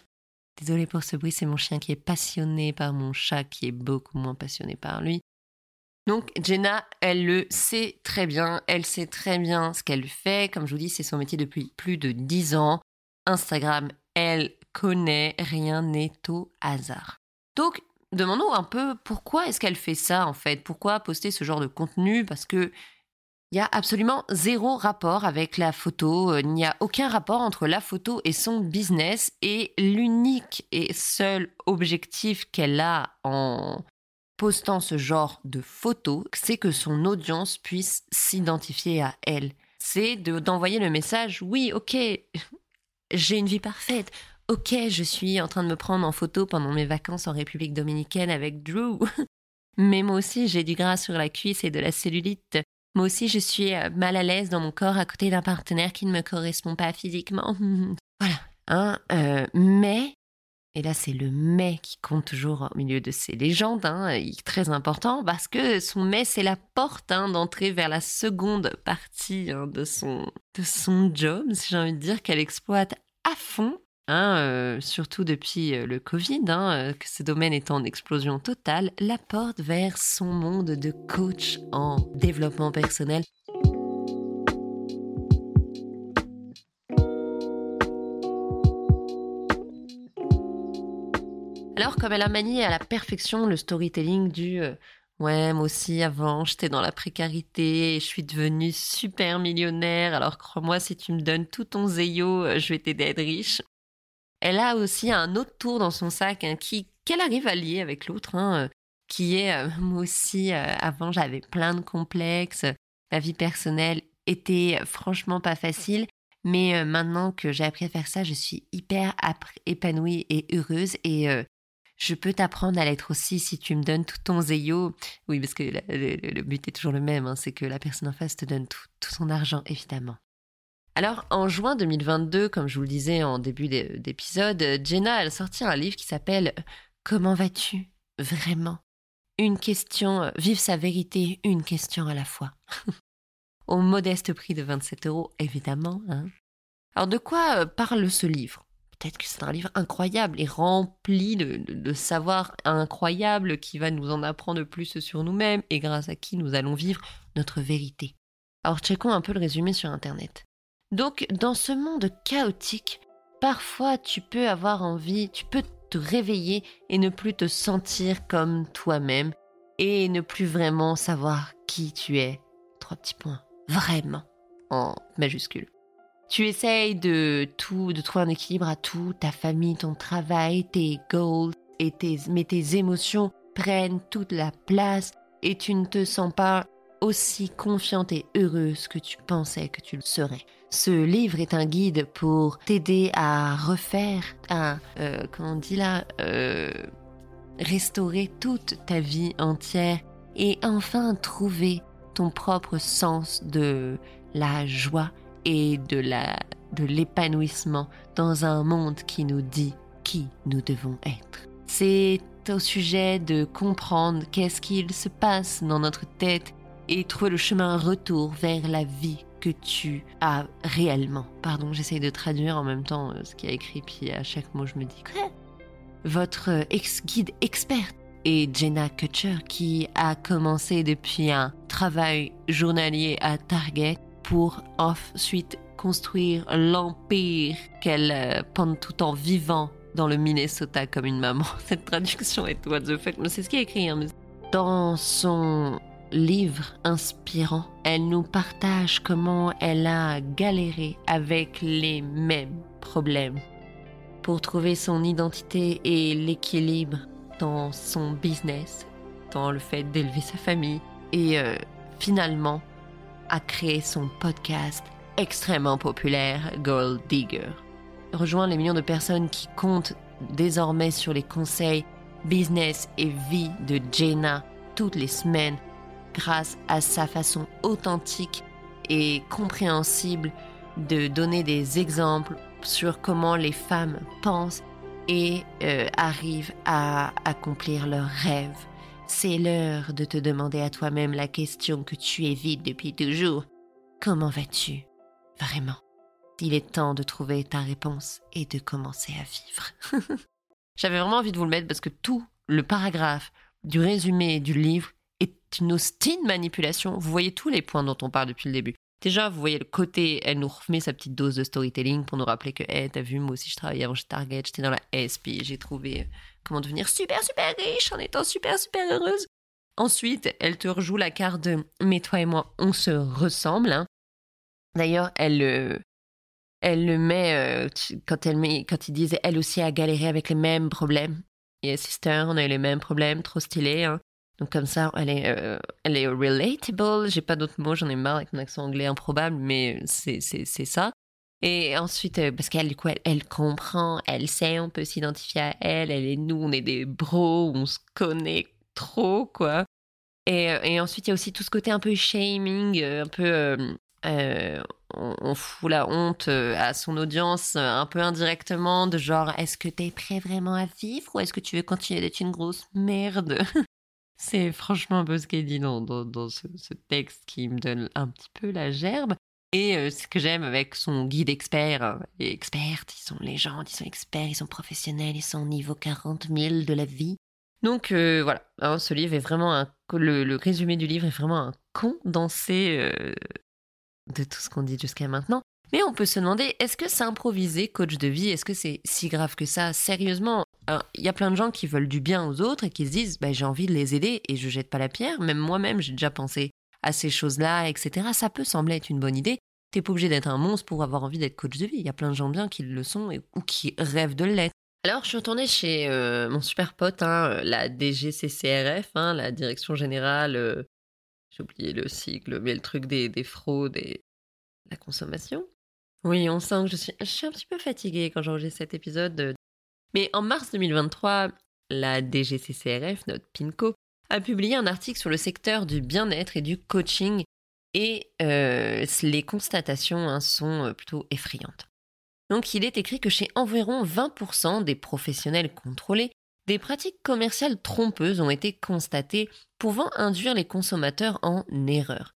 S1: Désolée pour ce bruit, c'est mon chien qui est passionné par mon chat qui est beaucoup moins passionné par lui. Donc Jenna, elle le sait très bien, elle sait très bien ce qu'elle fait. Comme je vous dis, c'est son métier depuis plus de 10 ans. Instagram, elle connaît, rien n'est au hasard. Donc, demandons un peu pourquoi est-ce qu'elle fait ça en fait? Pourquoi poster ce genre de contenu? Parce que il y a absolument zéro rapport avec la photo, il n'y a aucun rapport entre la photo et son business et l'unique et seul objectif qu'elle a en postant ce genre de photos, c'est que son audience puisse s'identifier à elle. C'est d'envoyer le message, oui, ok, j'ai une vie parfaite, Ok, je suis en train de me prendre en photo pendant mes vacances en République dominicaine avec Drew. Mais moi aussi, j'ai du gras sur la cuisse et de la cellulite. Moi aussi, je suis euh, mal à l'aise dans mon corps à côté d'un partenaire qui ne me correspond pas physiquement. voilà. Hein, euh, mais, et là c'est le mais qui compte toujours au milieu de ces légendes, hein, très important, parce que son mais c'est la porte hein, d'entrée vers la seconde partie hein, de, son, de son job, si j'ai envie de dire, qu'elle exploite à fond Hein, euh, surtout depuis euh, le Covid, euh, que ce domaine est en explosion totale, la porte vers son monde de coach en développement personnel. Alors, comme elle a manié à la perfection le storytelling du Ouais, moi aussi, avant, j'étais dans la précarité et je suis devenue super millionnaire. Alors crois-moi, si tu me donnes tout ton zéyo, euh, je vais t'aider à être riche. Elle a aussi un autre tour dans son sac hein, qui qu'elle arrive à lier avec l'autre, hein, euh, qui est euh, moi aussi. avant, j'avais plein de complexes. Ma vie personnelle était franchement pas facile. Mais maintenant que j'ai appris à faire ça, je suis hyper épanouie et heureuse. Et je peux t'apprendre à l'être aussi si tu me donnes tout ton zéyo. Oui, parce que le, but est toujours le même, hein, c'est que la personne en face te donne tout, son argent, évidemment. Alors, en juin 2022, comme je vous le disais en début d'épisode, Jenna, a sorti un livre qui s'appelle Comment vas-tu Vraiment? Une question, vive sa vérité, une question à la fois. Au modeste prix de 27 euros, évidemment. Hein. Alors, de quoi euh, parle ce livre? Peut-être que c'est un livre incroyable et rempli de, de, savoir incroyable qui va nous en apprendre plus sur nous-mêmes et grâce à qui nous allons vivre notre vérité. Alors checkons un peu le résumé sur Internet. Donc dans ce monde chaotique, parfois tu peux avoir envie, tu peux te réveiller et ne plus te sentir comme toi-même et ne plus vraiment savoir qui tu es. Trois petits points. Vraiment. En majuscule. Tu essayes de tout, de trouver un équilibre à tout, ta famille, ton travail, tes goals, et tes, mais tes émotions prennent toute la place et tu ne te sens pas aussi confiante et heureuse que tu pensais que tu le serais. Ce livre est un guide pour t'aider à refaire, à, euh, comment on dit là, euh, restaurer toute ta vie entière et enfin trouver ton propre sens de la joie et de de l'épanouissement dans un monde qui nous dit qui nous devons être. C'est au sujet de comprendre qu'est-ce qu'il se passe dans notre tête et trouver le chemin retour vers la vie que tu as réellement. Pardon, j'essaye de traduire en même temps euh, ce qu'il y a écrit, puis à chaque mot je me dis quoi Votre euh, ex-guide experte est Jenna Kutcher qui a commencé depuis un travail journalier à Target pour ensuite construire l'empire qu'elle euh, pendant tout en vivant dans le Minnesota comme une maman. Cette traduction est what the fuck, mais c'est ce qui est écrit. Hein, dans son livre inspirant, elle nous partage comment elle a galéré avec les mêmes problèmes pour trouver son identité et l'équilibre dans son business, dans le fait d'élever sa famille et euh, finalement a créé son podcast extrêmement populaire Gold Digger. Rejoint les millions de personnes qui comptent désormais sur les conseils business et vie de Jenna toutes les semaines grâce à sa façon authentique et compréhensible de donner des exemples sur comment les femmes pensent et euh, arrivent à accomplir leurs rêves. C'est l'heure de te demander à toi-même la question que tu évites depuis toujours. Comment vas-tu? Vraiment. Il est temps de trouver ta réponse et de commencer à vivre. J'avais vraiment envie de vous le mettre parce que tout le paragraphe du résumé du livre est une hostile manipulation. Vous voyez tous les points dont on parle depuis le début. Déjà, vous voyez le côté, elle nous remet sa petite dose de storytelling pour nous rappeler que, hé, t'as vu, moi aussi je travaillais avant chez Target, j'étais dans la SP, j'ai trouvé euh, comment devenir super, super riche en étant super, super heureuse. Ensuite, elle te rejoue la carte de Mais toi et moi, on se ressemble. Hein. D'ailleurs, elle, euh, elle le met, euh, quand, elle met, quand Elle aussi a galéré avec les mêmes problèmes. Et sister, on a eu les mêmes problèmes, trop stylé. Hein. Donc comme ça, elle est, euh, elle est relatable. J'ai pas d'autres mots, j'en ai marre avec mon accent anglais improbable, mais c'est, ça. Et ensuite, euh, parce qu'elle, elle, comprend, elle sait, on peut s'identifier à elle, elle et nous, on est des bros, on se connaît trop, quoi. Et, euh, et ensuite, il y a aussi tout ce côté un peu shaming, un peu... on, on, fout la honte à son audience un peu indirectement, de genre, est-ce que t'es prêt vraiment à vivre ou est-ce que tu veux continuer d'être une grosse merde? C'est franchement un peu ce qu'elle dit dans, dans, ce, texte qui me donne un petit peu la gerbe. Et euh, ce que j'aime avec son guide expert, hein, les expertes, ils sont légendes, ils sont experts, ils sont professionnels, ils sont au niveau 40 000 de la vie. Donc euh, voilà, hein, ce livre est vraiment un... Le, résumé du livre est vraiment un condensé euh, de tout ce qu'on dit jusqu'à maintenant. Mais on peut se demander, est-ce que s'improviser coach de vie, est-ce que c'est si grave que ça? Sérieusement, il y a plein de gens qui veulent du bien aux autres et qui se disent bah, j'ai envie de les aider et je jette pas la pierre. Même moi-même, j'ai déjà pensé à ces choses-là, etc. Ça peut sembler être une bonne idée. T'es pas obligé d'être un monstre pour avoir envie d'être coach de vie. Il y a plein de gens bien qui le sont ou qui rêvent de l'être. Alors, je suis retournée chez euh, mon super pote, hein, la DGCCRF, hein, la Direction Générale, euh, j'ai oublié le cycle, mais le truc des, des fraudes et la consommation. Oui, on sent que je suis, un petit peu fatiguée quand j'enregistre cet épisode. Mais en mars 2023, la DGCCRF, notre PINCO, a publié un article sur le secteur du bien-être et du coaching et euh, les constatations hein, sont plutôt effrayantes. Donc il est écrit que chez environ 20% des professionnels contrôlés, des pratiques commerciales trompeuses ont été constatées pouvant induire les consommateurs en erreur.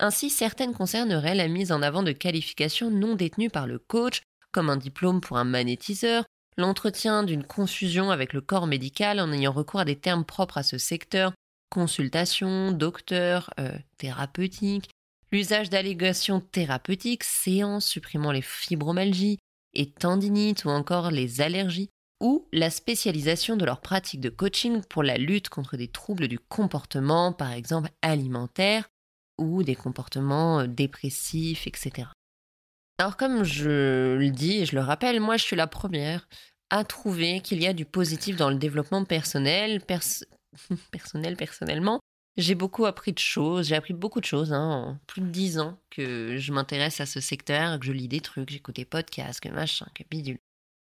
S1: Ainsi, certaines concerneraient la mise en avant de qualifications non détenues par le coach, comme un diplôme pour un magnétiseur, l'entretien d'une confusion avec le corps médical en ayant recours à des termes propres à ce secteur, consultation, docteur, euh, thérapeutique, l'usage d'allégations thérapeutiques, séances supprimant les fibromalgies, et tendinites ou encore les allergies, ou la spécialisation de leurs pratiques de coaching pour la lutte contre des troubles du comportement, par exemple alimentaire, ou des comportements euh, dépressifs, etc. Alors comme je le dis et je le rappelle, moi je suis la première à trouver qu'il y a du positif dans le développement personnel, personnel personnellement, j'ai beaucoup appris de choses, j'ai appris beaucoup de choses, hein, en plus de dix ans que je m'intéresse à ce secteur, que je lis des trucs, j'écoute des podcasts, que machin, que bidule.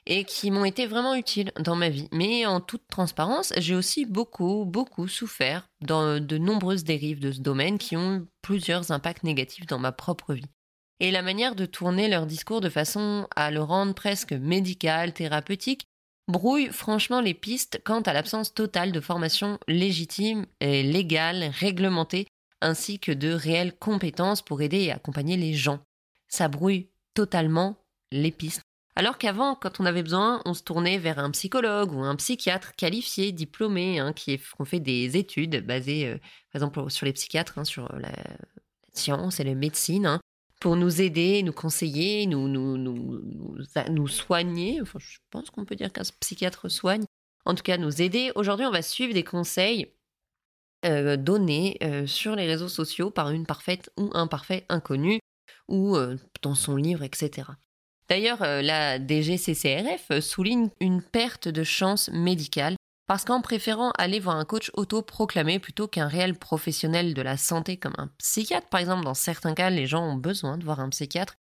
S1: Et qui m'ont été vraiment utiles dans ma vie. Mais en toute transparence, j'ai aussi beaucoup, beaucoup souffert dans de nombreuses dérives de ce domaine qui ont plusieurs impacts négatifs dans ma propre vie. Et la manière de tourner leur discours de façon à le rendre presque médical, thérapeutique, brouille franchement les pistes quant à l'absence totale de formation légitime et légale, réglementée, ainsi que de réelles compétences pour aider et accompagner les gens. Ça brouille totalement les pistes. Alors qu'avant, quand on avait besoin, on se tournait vers un psychologue ou un psychiatre qualifié, diplômé, hein, qui ont fait des études basées, euh, par exemple, sur les psychiatres, hein, sur la, science et la médecine, hein, pour nous aider, nous conseiller, nous, soigner. Je pense qu'on peut dire qu'un psychiatre soigne. En tout cas, nous aider. Aujourd'hui, on va suivre des conseils euh, donnés euh, sur les réseaux sociaux par une parfaite ou un parfait inconnu ou euh, dans son livre, etc. D'ailleurs, la DGCCRF souligne une perte de chance médicale parce qu'en préférant aller voir un coach auto-proclamé plutôt qu'un réel professionnel de la santé comme un psychiatre, par exemple, dans certains cas, les gens ont besoin de voir un psychiatre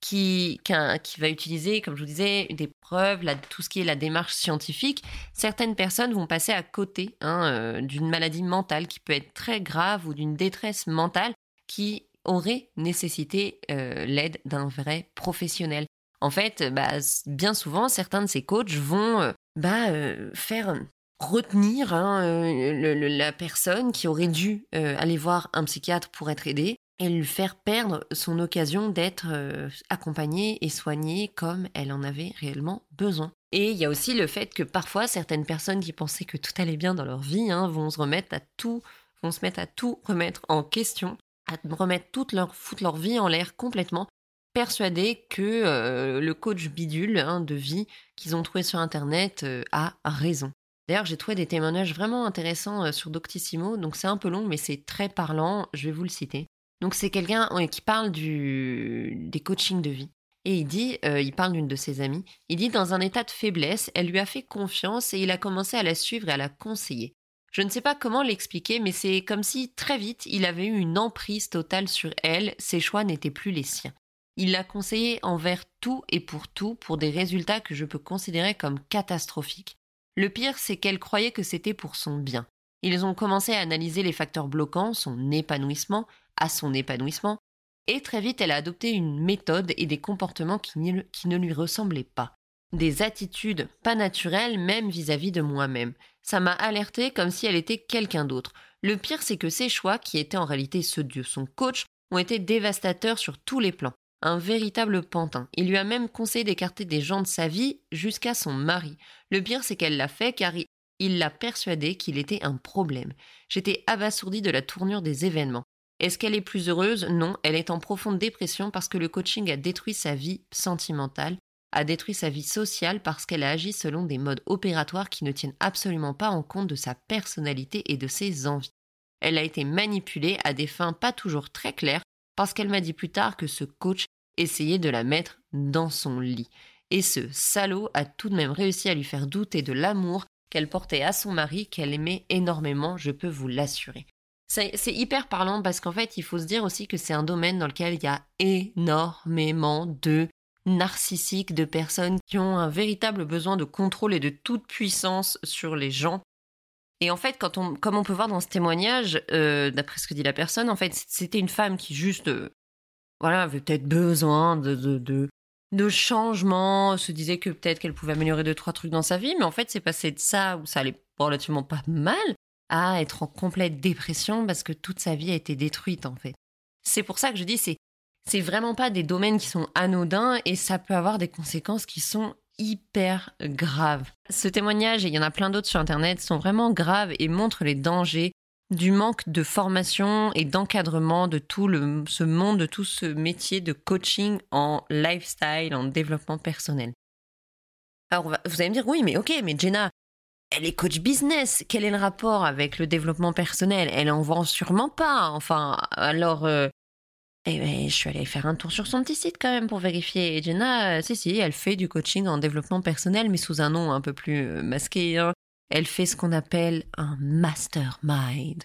S1: qui, va utiliser, comme je vous disais, des preuves, tout ce qui est la démarche scientifique, certaines personnes vont passer à côté hein, euh, d'une maladie mentale qui peut être très grave ou d'une détresse mentale qui aurait nécessité euh, l'aide d'un vrai professionnel. En fait, bah, bien souvent, certains de ces coachs vont euh, bah, faire retenir hein, euh, la personne qui aurait dû euh, aller voir un psychiatre pour être aidée et lui faire perdre son occasion d'être euh, accompagnée et soignée comme elle en avait réellement besoin. Et il y a aussi le fait que parfois certaines personnes qui pensaient que tout allait bien dans leur vie hein, vont se remettre à tout, vont se mettre à tout remettre en question, à remettre toute leur, foutre leur vie en l'air complètement, persuadées que le coach bidule hein, de vie qu'ils ont trouvé sur internet a raison. D'ailleurs, j'ai trouvé des témoignages vraiment intéressants euh, sur Doctissimo, donc c'est un peu long, mais c'est très parlant, je vais vous le citer. Donc c'est quelqu'un qui parle du, des coachings de vie. Et il dit, euh, il parle d'une de ses amies, il dit dans un état de faiblesse, elle lui a fait confiance et il a commencé à la suivre et à la conseiller. Je ne sais pas comment l'expliquer, mais c'est comme si très vite il avait eu une emprise totale sur elle, ses choix n'étaient plus les siens. Il l'a conseillée envers tout et pour tout pour des résultats que je peux considérer comme catastrophiques. Le pire, c'est qu'elle croyait que c'était pour son bien. Ils ont commencé à analyser les facteurs bloquants, son épanouissement, à son épanouissement, et très vite elle a adopté une méthode et des comportements qui, ne lui ressemblaient pas. Des attitudes pas naturelles même vis-à-vis de moi-même. Ça m'a alerté comme si elle était quelqu'un d'autre. Le pire c'est que ses choix, qui étaient en réalité ceux de son coach, ont été dévastateurs sur tous les plans un véritable pantin. Il lui a même conseillé d'écarter des gens de sa vie jusqu'à son mari. Le pire, c'est qu'elle l'a fait car il l'a persuadé qu'il était un problème. J'étais abasourdie de la tournure des événements. Est-ce qu'elle est plus heureuse? Non, elle est en profonde dépression parce que le coaching a détruit sa vie sentimentale. a détruit sa vie sociale parce qu'elle a agi selon des modes opératoires qui ne tiennent absolument pas en compte de sa personnalité et de ses envies. Elle a été manipulée à des fins pas toujours très claires parce qu'elle m'a dit plus tard que ce coach essayait de la mettre dans son lit. Et ce salaud a tout de même réussi à lui faire douter de l'amour qu'elle portait à son mari, qu'elle aimait énormément, je peux vous l'assurer. C'est hyper parlant parce qu'en fait, il faut se dire aussi que c'est un domaine dans lequel il y a énormément de narcissiques, de personnes qui ont un véritable besoin de contrôle et de toute puissance sur les gens. Et en fait, quand on, comme on peut voir dans ce témoignage, euh, d'après ce que dit la personne, en fait, c'était une femme qui juste, euh, voilà, avait peut-être besoin de, de, de, de changement, se disait que peut-être qu'elle pouvait améliorer deux, trois trucs dans sa vie, mais en fait, c'est passé de ça, où ça allait relativement pas mal, à être en complète dépression parce que toute sa vie a été détruite, en fait. C'est pour ça que je dis, c'est, c'est vraiment pas des domaines qui sont anodins et ça peut avoir des conséquences qui sont hyper graves. Ce témoignage, et il y en a plein d'autres sur Internet, sont vraiment graves et montrent les dangers du manque de formation et d'encadrement de tout ce monde, de tout ce métier de coaching en lifestyle, en développement personnel. Alors, vous allez me dire, oui, mais ok, mais Jenna, elle est coach business. Quel est le rapport avec le développement personnel? Elle en vend sûrement pas. Enfin, alors, euh, eh ben, je suis allée faire un tour sur son petit site quand même pour vérifier. Et Jenna, euh, si, si, elle fait du coaching en développement personnel, mais sous un nom un peu plus euh, masqué. Hein. Elle fait ce qu'on appelle un mastermind.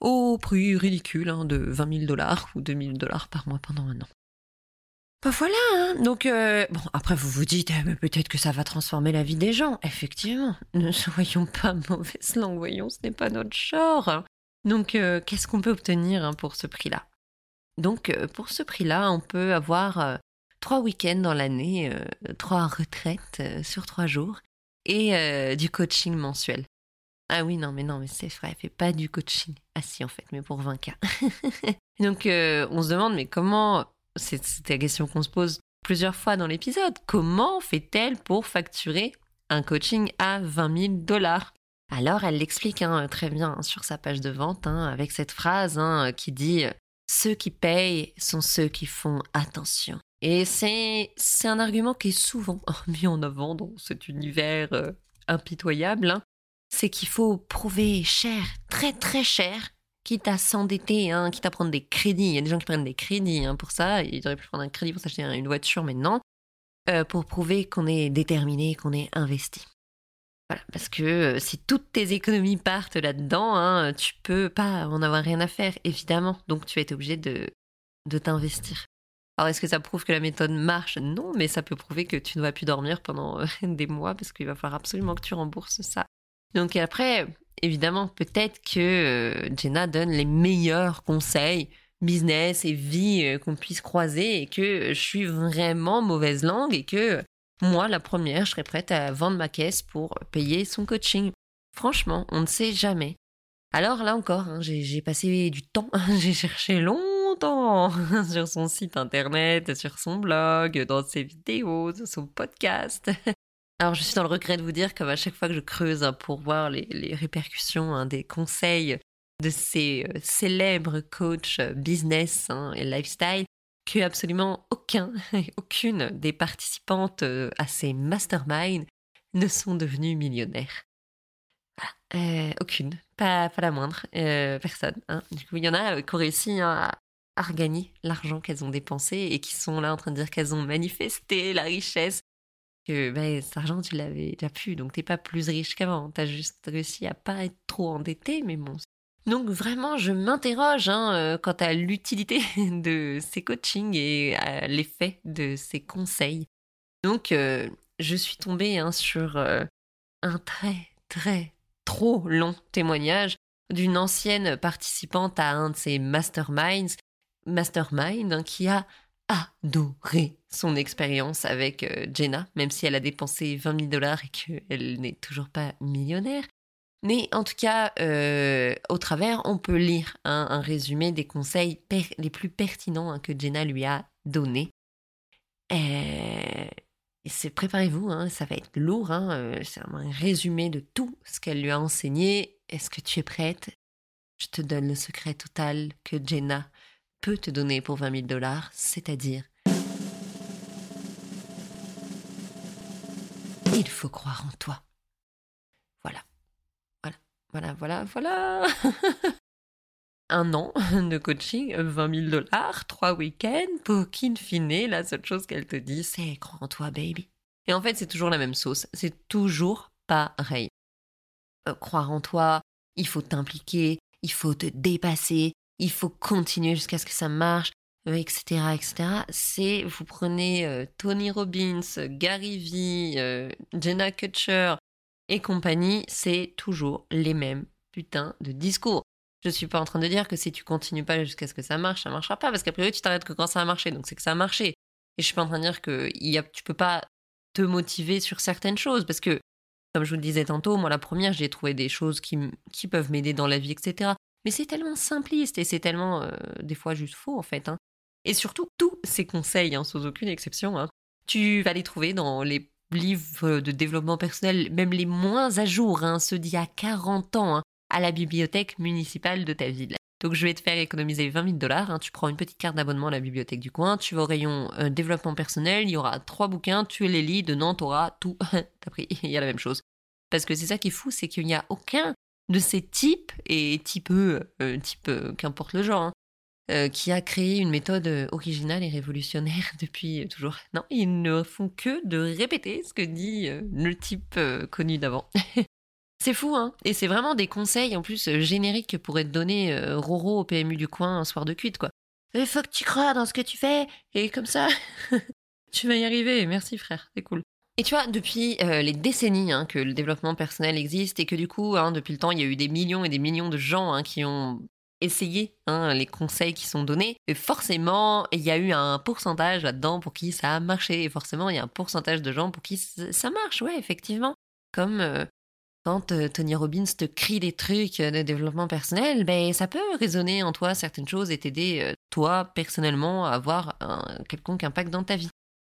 S1: Au prix ridicule hein, de 20 000 dollars ou 2 000 dollars par mois pendant un an. Ben voilà, hein. donc euh, bon après vous vous dites eh, peut-être que ça va transformer la vie des gens. Effectivement, ne soyons pas mauvaise langue, voyons, ce n'est pas notre genre. Hein. Donc qu'est-ce qu'on peut obtenir pour ce prix-là? Donc euh, pour ce prix-là, on peut avoir trois week-ends dans l'année, trois retraites sur trois jours et du coaching mensuel. Ah oui, non, mais non, mais c'est vrai, elle fait pas du coaching. Ah si, en fait, mais pour 20K. Donc, on se demande, mais comment c'est la question qu'on se pose plusieurs fois dans l'épisode. Comment fait-elle pour facturer un coaching à 20 000 dollars? Alors elle l'explique hein, très bien hein, sur sa page de vente hein, avec cette phrase qui dit Ceux qui payent sont ceux qui font attention. Et c'est un argument qui est souvent mis en avant dans cet univers euh, impitoyable. C'est qu'il faut prouver cher, très très cher, quitte à s'endetter, hein, quitte à prendre des crédits. Il y a des gens qui prennent des crédits hein, pour ça. Ils auraient pu prendre un crédit pour s'acheter une voiture, mais non. Euh, pour prouver qu'on est déterminé, qu'on est investi. Parce que euh, si toutes tes économies partent là-dedans, hein, tu peux pas en avoir rien à faire, évidemment. Donc tu vas être obligé de, de t'investir. Alors est-ce que ça prouve que la méthode marche? Non, mais ça peut prouver que tu ne vas plus dormir pendant euh, des mois parce qu'il va falloir absolument que tu rembourses ça. Donc après, évidemment, peut-être que euh, Jenna donne les meilleurs conseils business et vie qu'on puisse croiser et que je suis vraiment mauvaise langue et que moi, la première, je serais prête à vendre ma caisse pour payer son coaching. Franchement, on ne sait jamais. Alors là encore, hein, j'ai passé du temps, j'ai cherché longtemps sur son site internet, sur son blog, dans ses vidéos, sur son podcast. Alors, je suis dans le regret de vous dire qu'à chaque fois que je creuse hein, pour voir les, répercussions hein, des conseils de ces euh, célèbres coachs euh, business hein, et lifestyle, que absolument aucun aucune des participantes euh, à ces masterminds ne sont devenues millionnaires. aucune, pas, la moindre, personne. Du coup, il y en a qui ont réussi à, à regagner l'argent qu'elles ont dépensé et qui sont là en train de dire qu'elles ont manifesté la richesse que ben, cet argent, tu l'avais déjà pu, donc t'es pas plus riche qu'avant. T'as juste réussi à pas être trop endetté, mais bon. Donc vraiment, je m'interroge hein, euh, quant à l'utilité de ces coachings et à l'effet de ces conseils. Donc, euh, je suis tombée hein, sur euh, un très, très, trop long témoignage d'une ancienne participante à un de ces masterminds, mastermind, hein, qui a adoré son expérience avec Jenna, même si elle a dépensé 20 000 dollars et qu'elle n'est toujours pas millionnaire. Mais en tout cas, euh, au travers, on peut lire un résumé des conseils les plus pertinents hein, que Jenna lui a donnés. Euh, préparez-vous, hein, ça va être lourd. Hein, c'est un résumé de tout ce qu'elle lui a enseigné. Est-ce que tu es prête? Je te donne le secret total que Jenna peut te donner pour 20 000 dollars, c'est-à-dire il faut croire en toi. Voilà. Voilà, voilà, un an de coaching, 20 000 dollars, trois week-ends, pour qu'in fine, la seule chose qu'elle te dit, c'est crois en toi, baby. Et en fait, c'est toujours la même sauce. C'est toujours pareil. Euh, croire en toi, il faut t'impliquer, il faut te dépasser, il faut continuer jusqu'à ce que ça marche, etc., euh, etc. C'est, vous prenez euh, Tony Robbins, Gary Vee, Jenna Kutcher et compagnie, c'est toujours les mêmes putains de discours. Je suis pas en train de dire que si tu continues pas jusqu'à ce que ça marche, ça marchera pas, parce qu'après priori tu t'arrêtes que quand ça a marché, donc c'est que ça a marché. Et je suis pas en train de dire que y a, tu peux pas te motiver sur certaines choses, parce que, comme je vous le disais tantôt, moi la première, j'ai trouvé des choses qui, qui peuvent m'aider dans la vie, etc. Mais c'est tellement simpliste et c'est tellement euh, des fois juste faux en fait. Hein. Et surtout, tous ces conseils, hein, sans aucune exception, hein, tu vas les trouver dans les livres de développement personnel, même les moins à jour, ceux d'il y a 40 ans, à la bibliothèque municipale de ta ville. Donc je vais te faire économiser 20 000 dollars. Hein. Tu prends une petite carte d'abonnement à la bibliothèque du coin, tu vas au rayon euh, développement personnel, il y aura trois bouquins, tu les lis, dedans tu auras tout. T'as pris, il y a la même chose. Parce que c'est ça qui est fou, c'est qu'il n'y a aucun de ces types, et type euh, type euh, qu'importe le genre, hein, qui a créé une méthode originale et révolutionnaire depuis toujours. Non, ils ne font que de répéter ce que dit le type connu d'avant. C'est fou, hein Et c'est vraiment des conseils en plus euh, génériques que pourrait donner euh, Roro au PMU du coin un soir de cuite, quoi. Il faut que tu crois dans ce que tu fais, et comme ça, tu vas y arriver. Merci frère, c'est cool. Et tu vois, depuis euh, les décennies hein, que le développement personnel existe et que du coup, hein, depuis le temps, il y a eu des millions et des millions de gens hein, qui ont essayé les conseils qui sont donnés. Et forcément, il y a eu un pourcentage là-dedans pour qui ça a marché. Et forcément, il y a un pourcentage de gens pour qui ça marche, ouais, effectivement. Comme quand euh, Tony Robbins te crie des trucs de développement personnel, ben ça peut résonner en toi certaines choses et t'aider euh, toi personnellement à avoir un quelconque impact dans ta vie.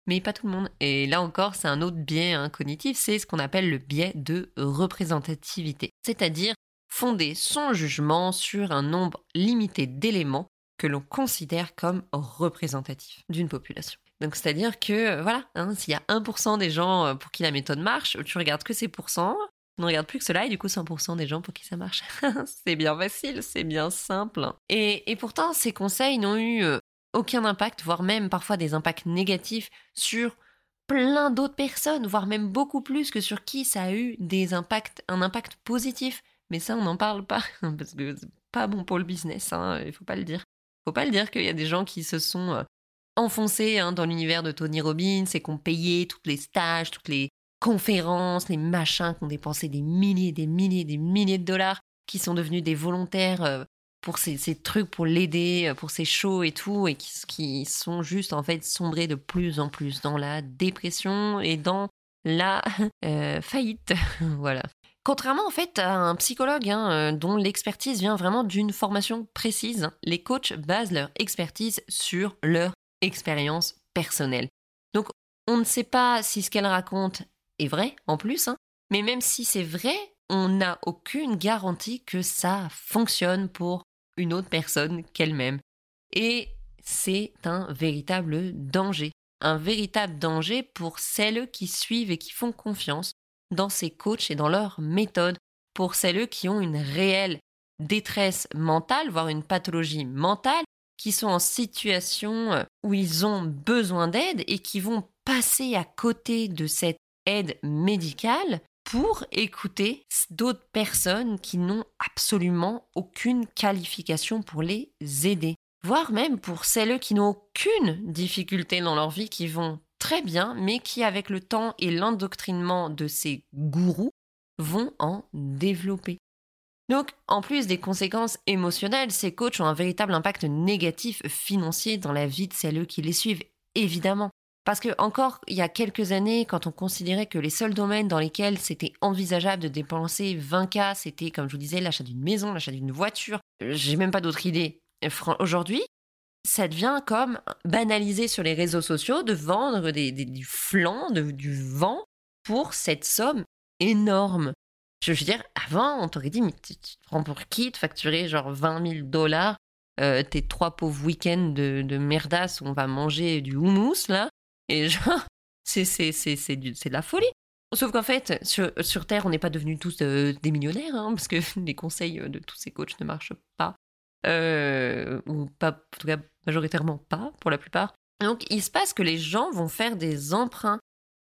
S1: Mais pas tout le monde. Et là encore, c'est un autre biais hein, cognitif, c'est ce qu'on appelle le biais de représentativité, c'est-à-dire fonder son jugement sur un nombre limité d'éléments que l'on considère comme représentatifs d'une population. Donc c'est-à-dire que voilà, hein, s'il y a 1% des gens euh, pour qui la méthode marche, tu regardes que ces pourcents, ne regarde plus que cela et du coup 100% des gens pour qui ça marche. c'est bien facile, c'est bien simple. Et, pourtant, ces conseils n'ont eu euh, aucun impact, voire même parfois des impacts négatifs sur plein d'autres personnes, voire même beaucoup plus que sur qui ça a eu des impacts, un impact positif. Mais ça, on n'en parle pas, parce que c'est pas bon pour le business, hein, il faut pas le dire. Faut pas le dire qu'il y a des gens qui se sont euh, enfoncés hein, dans l'univers de Tony Robbins et qui ont payé tous les stages, toutes les, conférences, les machins qui ont dépensé des milliers, des milliers, des milliers de dollars, qui sont devenus des volontaires euh, pour ces, trucs, pour l'aider, euh, pour ces shows et tout, et qui, sont juste en fait sombrés de plus en plus dans la dépression et dans la faillite. voilà. Contrairement en fait à un psychologue hein, dont l'expertise vient vraiment d'une formation précise, les coachs basent leur expertise sur leur expérience personnelle. Donc on ne sait pas si ce qu'elle raconte est vrai en plus, hein. mais même si c'est vrai, on n'a aucune garantie que ça fonctionne pour une autre personne qu'elle-même. Et c'est un véritable danger. Un véritable danger pour celles qui suivent et qui font confiance dans ces coachs et dans leurs méthodes, pour celles qui ont une réelle détresse mentale, voire une pathologie mentale, qui sont en situation euh, où ils ont besoin d'aide et qui vont passer à côté de cette aide médicale pour écouter d'autres personnes qui n'ont absolument aucune qualification pour les aider. Voire même pour celles qui n'ont aucune difficulté dans leur vie, qui vont très bien, mais qui avec le temps et l'endoctrinement de ces gourous vont en développer. Donc, en plus des conséquences émotionnelles, ces coachs ont un véritable impact négatif financier dans la vie de celles qui les suivent, évidemment. Parce que encore il y a quelques années, quand on considérait que les seuls domaines dans lesquels c'était envisageable de dépenser 20K, c'était, comme je vous disais, l'achat d'une maison, l'achat d'une voiture, j'ai même pas d'autre idée. Aujourd'hui, ça devient comme banalisé sur les réseaux sociaux de vendre du flanc, du vent pour cette somme énorme. Je veux dire, avant, on t'aurait dit, mais tu, te prends pour qui de facturer genre 20 000 dollars euh, tes trois pauvres week-ends de, de merdasse où on va manger du houmous, là et genre, c'est, c'est, de la folie. Sauf qu'en fait, sur, sur Terre, on n'est pas devenus tous euh, des millionnaires, hein, parce que les conseils de tous ces coachs ne marchent pas. Euh, ou pas, en tout cas, majoritairement pas, pour la plupart. Donc, il se passe que les gens vont faire des emprunts,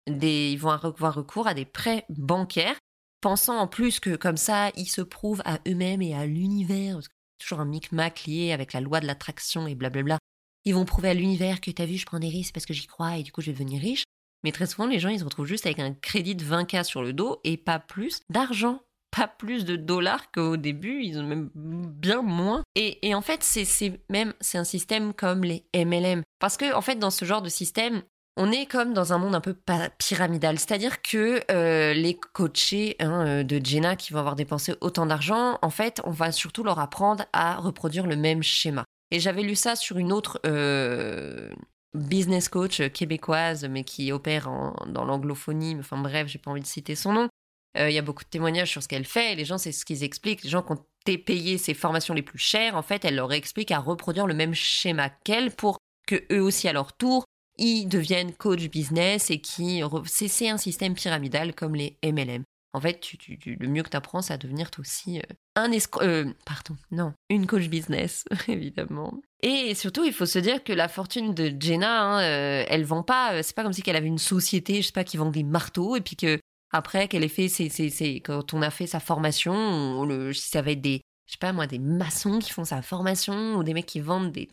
S1: des, ils vont avoir recours à des prêts bancaires, pensant en plus que comme ça, ils se prouvent à eux-mêmes et à l'univers, toujours un micmac lié avec la loi de l'attraction et blablabla. Ils vont prouver à l'univers que t'as vu, je prends des risques parce que j'y crois et du coup je vais devenir riche. Mais très souvent, les gens, ils se retrouvent juste avec un crédit de 20K sur le dos et pas plus d'argent. Pas plus de dollars qu'au début, ils ont même bien moins. Et, en fait, c'est même c'est un système comme les MLM. Parce que, en fait, dans ce genre de système, on est comme dans un monde un peu pyramidal. C'est-à-dire que euh, les coachés hein, euh, de Jenna qui vont avoir dépensé autant d'argent, en fait, on va surtout leur apprendre à reproduire le même schéma. Et j'avais lu ça sur une autre euh, business coach québécoise, mais qui opère dans l'anglophonie. Enfin bref, j'ai pas envie de citer son nom. Euh, il y a beaucoup de témoignages sur ce qu'elle fait. Les gens, c'est ce qu'ils expliquent. Les gens qui ont payé ses formations les plus chères, en fait, elle leur explique à reproduire le même schéma qu'elle pour que eux aussi, à leur tour, ils deviennent coach business et qui c'est un système pyramidal comme les MLM. En fait, le mieux que tu apprends, c'est à devenir aussi euh, un escroc. Euh, pardon, non, une coach business, évidemment. Et surtout, il faut se dire que la fortune de Jenna, hein, elle vend pas. C'est pas comme si qu'elle avait une société, je sais pas, qui vend des marteaux et puis que après ait fait, c'est quand on a fait sa formation, le, ça va être des, je sais pas moi, des maçons qui font sa formation ou des mecs qui vendent des,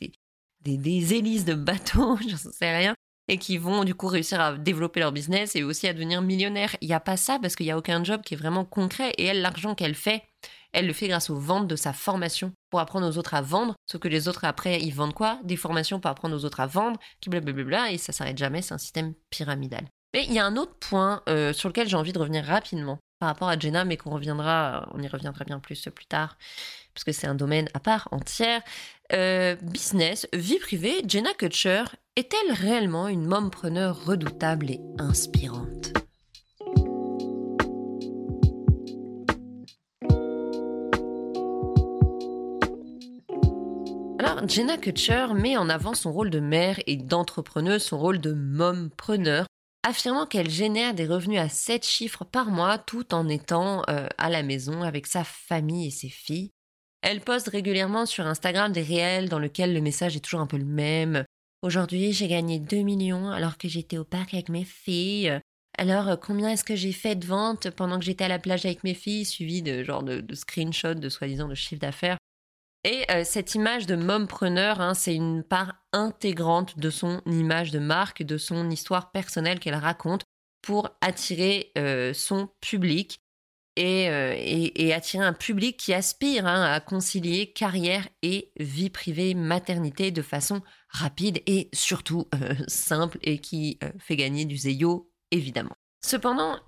S1: des, des, hélices de bateaux, j'en sais rien et qui vont du coup réussir à développer leur business et aussi à devenir millionnaires. Il n'y a pas ça parce qu'il n'y a aucun job qui est vraiment concret. Et elle, l'argent qu'elle fait, elle le fait grâce aux ventes de sa formation pour apprendre aux autres à vendre. Ce que les autres après, ils vendent quoi? Des formations pour apprendre aux autres à vendre, qui blablabla, et ça s'arrête jamais. C'est un système pyramidal. Mais il y a un autre point euh, sur lequel j'ai envie de revenir rapidement par rapport à Jenna, mais qu'on reviendra, on y reviendra bien plus plus tard, parce que c'est un domaine à part entière. Euh, business, vie privée, Jenna Kutcher est-elle réellement une mompreneur redoutable et inspirante? Alors, Jenna Kutcher met en avant son rôle de mère et d'entrepreneuse, son rôle de mompreneur, affirmant qu'elle génère des revenus à 7 chiffres par mois tout en étant euh, à la maison avec sa famille et ses filles. Elle poste régulièrement sur Instagram des réels dans lesquels le message est toujours un peu le même. Aujourd'hui, j'ai gagné 2 millions alors que j'étais au parc avec mes filles. Alors, combien est-ce que j'ai fait de ventes pendant que j'étais à la plage avec mes filles, suivi de genre de, de screenshots de soi-disant de chiffre d'affaires? Et euh, cette image de mompreneur, hein, c'est une part intégrante de son image de marque, de son histoire personnelle qu'elle raconte pour attirer euh, son public euh, et, attirer un public qui aspire hein, à concilier carrière et vie privée, maternité de façon rapide et surtout simple et qui fait gagner du zéyo, évidemment. Cependant,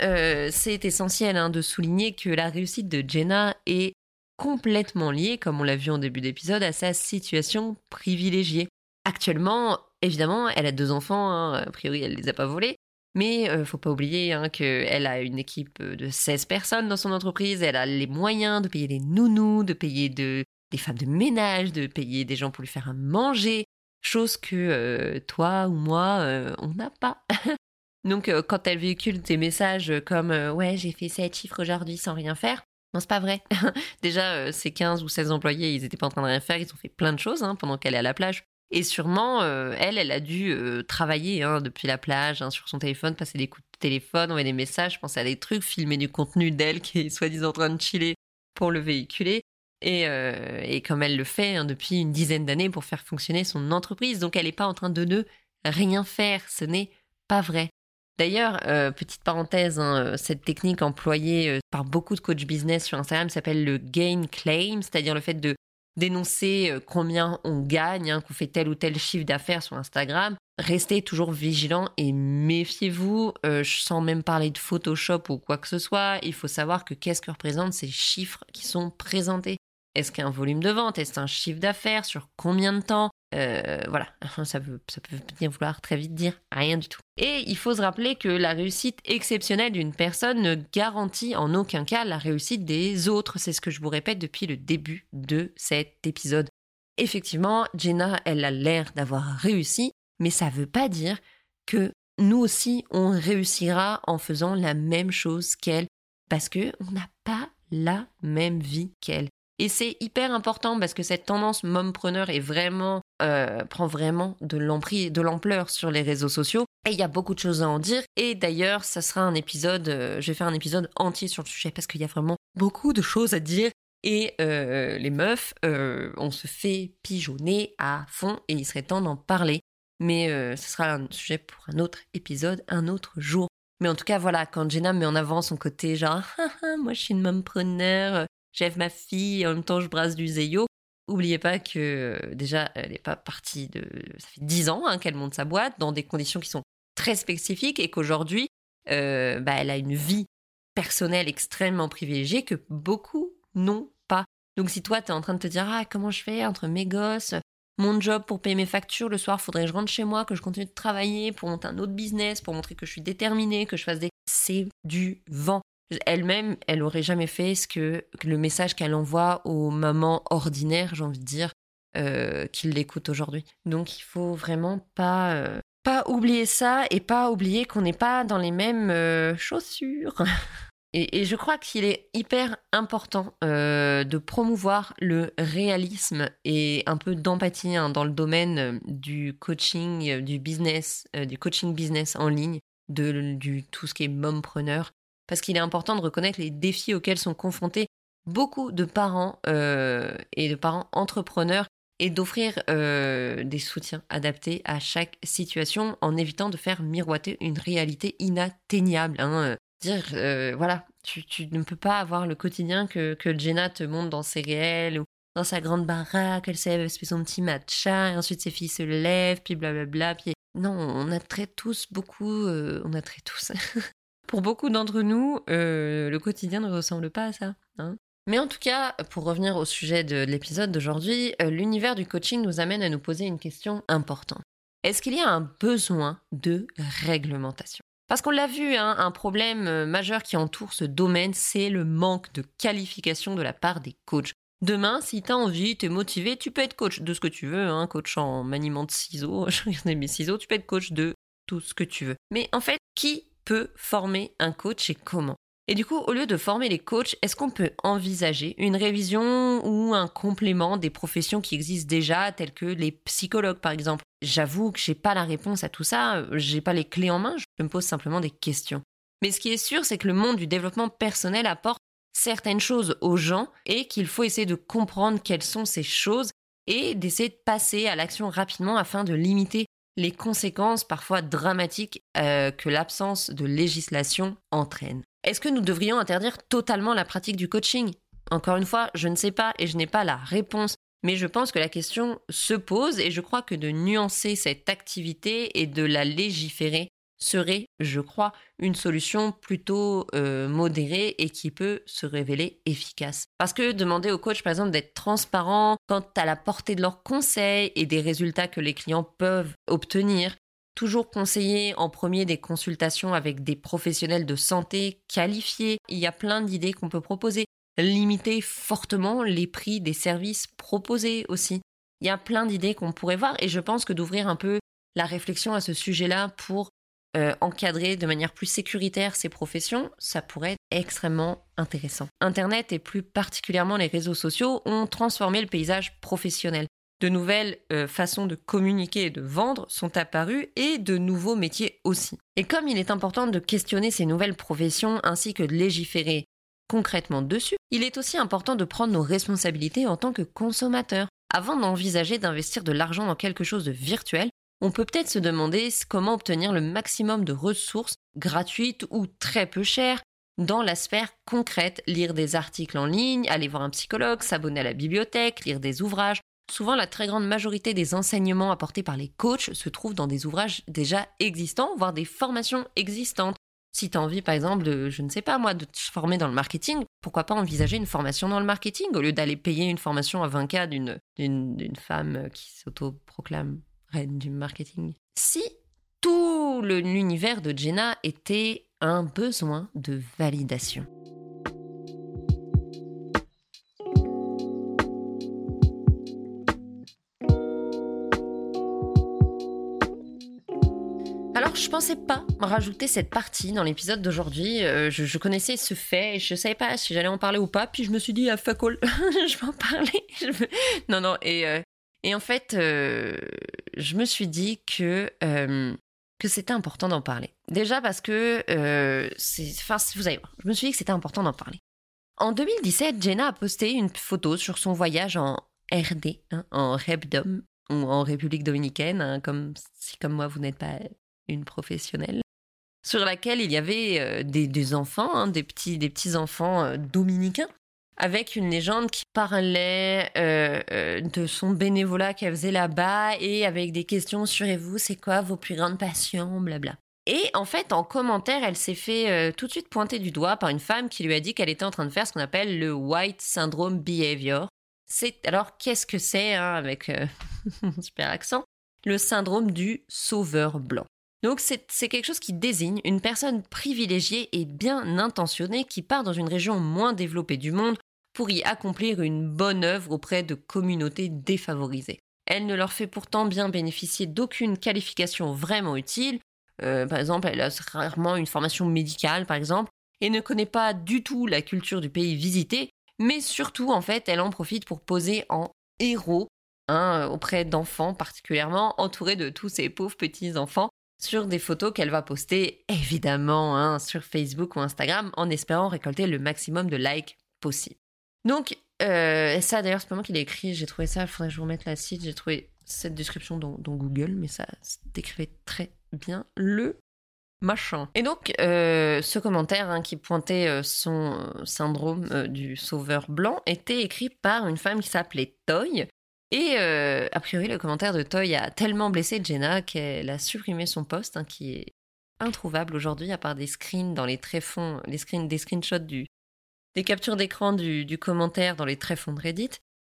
S1: c'est essentiel hein, de souligner que la réussite de Jenna est complètement lié, comme on l'a vu en début d'épisode, à sa situation privilégiée. Actuellement, évidemment, elle a deux enfants, hein, a priori elle les a pas volés, mais euh, faut pas oublier hein, qu'elle a une équipe de 16 personnes dans son entreprise, elle a les moyens de payer des nounous, de payer des femmes de ménage, de payer des gens pour lui faire à manger, chose que euh, toi ou moi, euh, on n'a pas. Donc quand elle véhicule des messages comme ouais j'ai fait 7 chiffres aujourd'hui sans rien faire, non, c'est pas vrai. Déjà, euh, ces 15 ou 16 employés, ils étaient pas en train de rien faire, ils ont fait plein de choses hein, pendant qu'elle est à la plage. Et sûrement, euh, elle, elle a dû euh, travailler hein, depuis la plage, hein, sur son téléphone, passer des coups de téléphone, envoyer des messages, penser à des trucs, filmer du contenu d'elle qui est soi-disant en train de chiller pour le véhiculer. Et, et comme elle le fait depuis une dizaine d'années pour faire fonctionner son entreprise. Donc elle n'est pas en train de ne rien faire. Ce n'est pas vrai. D'ailleurs, euh, petite parenthèse, hein, euh, cette technique employée euh, par beaucoup de coachs business sur Instagram s'appelle le gain claim, c'est-à-dire le fait de dénoncer combien on gagne, hein, qu'on fait tel ou tel chiffre d'affaires sur Instagram. Restez toujours vigilant et méfiez-vous. sans même parler de Photoshop ou quoi que ce soit, il faut savoir que qu'est-ce que représentent ces chiffres qui sont présentés? Est-ce qu'un volume de vente? Est-ce un chiffre d'affaires? Sur combien de temps? Euh, voilà, ça peut, ça peut bien vouloir très vite dire rien du tout. Et il faut se rappeler que la réussite exceptionnelle d'une personne ne garantit en aucun cas la réussite des autres. C'est ce que je vous répète depuis le début de cet épisode. Effectivement, Jenna, elle a l'air d'avoir réussi, mais ça ne veut pas dire que nous aussi, on réussira en faisant la même chose qu'elle parce que on n'a pas la même vie qu'elle. Et c'est hyper important parce que cette tendance mompreneur est vraiment euh, prend vraiment de l'ampleur sur les réseaux sociaux. Et il y a beaucoup de choses à en dire. Et d'ailleurs, ça sera un épisode, euh, je vais faire un épisode entier sur le sujet parce qu'il y a vraiment beaucoup de choses à dire. Et euh, les meufs, on se fait pigeonner à fond et il serait temps d'en parler. Mais ce sera un sujet pour un autre épisode, un autre jour. Mais en tout cas, voilà, quand Jenna met en avant son côté genre, moi je suis une mompreneur, j'aime ma fille, en même temps je brasse du Zeyo. Oubliez pas que euh, déjà, elle n'est pas partie de... Ça fait dix ans hein, qu'elle monte sa boîte dans des conditions qui sont très spécifiques et qu'aujourd'hui, euh, bah, elle a une vie personnelle extrêmement privilégiée que beaucoup n'ont pas. Donc si toi, tu es en train de te dire, ah, comment je fais entre mes gosses, mon job pour payer mes factures, le soir, faudrait que je rentre chez moi, que je continue de travailler pour monter un autre business, pour montrer que je suis déterminée, que je fasse des... C'est du vent. Elle-même, elle aurait jamais fait ce que le message qu'elle envoie aux mamans ordinaires, j'ai envie de dire, euh, qui l'écoutent aujourd'hui. Donc il faut vraiment pas euh, pas oublier ça et pas oublier qu'on n'est pas dans les mêmes euh, chaussures. Et, je crois qu'il est hyper important de promouvoir le réalisme et un peu d'empathie hein, dans le domaine du coaching, du business, du coaching business en ligne, de du tout ce qui est mompreneur parce qu'il est important de reconnaître les défis auxquels sont confrontés beaucoup de parents euh, et de parents entrepreneurs et d'offrir euh, des soutiens adaptés à chaque situation en évitant de faire miroiter une réalité inatteignable. Hein. Dire, euh, voilà, tu, ne peux pas avoir le quotidien que, que Jenna te montre dans ses réels ou dans sa grande baraque, elle s'est fait son petit matcha, et ensuite ses filles se lèvent, puis blablabla. Puis... Non, on a très tous beaucoup, on a très tous Pour beaucoup d'entre nous, euh, le quotidien ne ressemble pas à ça. Hein. Mais en tout cas, pour revenir au sujet de l'épisode d'aujourd'hui, euh, l'univers du coaching nous amène à nous poser une question importante. Est-ce qu'il y a un besoin de réglementation? Parce qu'on l'a vu, hein, un problème euh, majeur qui entoure ce domaine, c'est le manque de qualification de la part des coachs. Demain, si tu as envie, tu es motivé, tu peux être coach de ce que tu veux, hein, coach en maniement de ciseaux, je regardais mes ciseaux, tu peux être coach de tout ce que tu veux. Mais en fait, qui peut former un coach et comment et du coup, au lieu de former les coachs, est-ce qu'on peut envisager une révision ou un complément des professions qui existent déjà, telles que les psychologues par exemple? J'avoue que j'ai pas la réponse à tout ça, j'ai pas les clés en main, je me pose simplement des questions. Mais ce qui est sûr, c'est que le monde du développement personnel apporte certaines choses aux gens et qu'il faut essayer de comprendre quelles sont ces choses et d'essayer de passer à l'action rapidement afin de limiter les conséquences parfois dramatiques euh, que l'absence de législation entraîne. Est-ce que nous devrions interdire totalement la pratique du coaching? Encore une fois, je ne sais pas et je n'ai pas la réponse, mais je pense que la question se pose et je crois que de nuancer cette activité et de la légiférer serait, je crois, une solution plutôt euh, modérée et qui peut se révéler efficace. Parce que demander aux coachs, par exemple, d'être transparent quant à la portée de leurs conseils et des résultats que les clients peuvent obtenir, toujours conseiller en premier des consultations avec des professionnels de santé qualifiés. Il y a plein d'idées qu'on peut proposer. Limiter fortement les prix des services proposés aussi. Il y a plein d'idées qu'on pourrait voir et je pense que d'ouvrir un peu la réflexion à ce sujet-là pour euh, encadrer de manière plus sécuritaire ces professions, ça pourrait être extrêmement intéressant. Internet et plus particulièrement les réseaux sociaux ont transformé le paysage professionnel. De nouvelles euh, façons de communiquer et de vendre sont apparues et de nouveaux métiers aussi. Et comme il est important de questionner ces nouvelles professions ainsi que de légiférer concrètement dessus, il est aussi important de prendre nos responsabilités en tant que consommateurs. Avant d'envisager d'investir de l'argent dans quelque chose de virtuel, on peut peut-être se demander comment obtenir le maximum de ressources gratuites ou très peu chères dans la sphère concrète, lire des articles en ligne, aller voir un psychologue, s'abonner à la bibliothèque, lire des ouvrages. Souvent, la très grande majorité des enseignements apportés par les coachs se trouvent dans des ouvrages déjà existants, voire des formations existantes. Si tu as envie, par exemple, de, je ne sais pas moi, de te former dans le marketing, pourquoi pas envisager une formation dans le marketing au lieu d'aller payer une formation à 20K d'une femme qui s'auto-proclame reine du marketing. Si tout l'univers de Jenna était un besoin de validation. Alors je pensais pas rajouter cette partie dans l'épisode d'aujourd'hui. Euh, je, connaissais ce fait et je savais pas si j'allais en parler ou pas. Puis je me suis dit, ah fuck je vais en parler. Non, non, et, euh, et en fait, euh, je me suis dit que, que c'était important d'en parler. Déjà parce que, c'est, enfin, vous allez voir, je me suis dit que c'était important d'en parler. En 2017, Jenna a posté une photo sur son voyage en RD, hein, en Rebdom, ou en République dominicaine, hein, comme si comme moi vous n'êtes pas une professionnelle, sur laquelle il y avait euh, des, enfants, hein, des petits, des petits enfants euh, dominicains, avec une légende qui parlait euh, de son bénévolat qu'elle faisait là-bas et avec des questions sur vous, c'est quoi vos plus grandes passions, blabla. Et en fait, en commentaire, elle s'est fait tout de suite pointer du doigt par une femme qui lui a dit qu'elle était en train de faire ce qu'on appelle le White Syndrome Behavior. C'est alors qu'est-ce que c'est hein, avec super accent? Le syndrome du sauveur blanc. Donc c'est quelque chose qui désigne une personne privilégiée et bien intentionnée qui part dans une région moins développée du monde pour y accomplir une bonne œuvre auprès de communautés défavorisées. Elle ne leur fait pourtant bien bénéficier d'aucune qualification vraiment utile. Euh, par exemple, elle a rarement une formation médicale, par exemple, et ne connaît pas du tout la culture du pays visité, mais surtout, en fait, elle en profite pour poser en héros hein, auprès d'enfants particulièrement, entourés de tous ces pauvres petits enfants sur des photos qu'elle va poster évidemment hein, sur Facebook ou Instagram en espérant récolter le maximum de likes possible. Donc euh, ça d'ailleurs c'est pas moi qui l'ai écrit, j'ai trouvé ça, il faudrait que je vous remette la site, j'ai trouvé cette description dans, Google, mais ça décrivait très bien le machin. Et donc euh, ce commentaire hein, qui pointait euh, son syndrome du sauveur blanc était écrit par une femme qui s'appelait Toy. Et a priori, le commentaire de Toy a tellement blessé Jenna qu'elle a supprimé son post, hein, qui est introuvable aujourd'hui, à part des screens dans les tréfonds, des screenshots du, des captures d'écran du, commentaire dans les tréfonds de Reddit.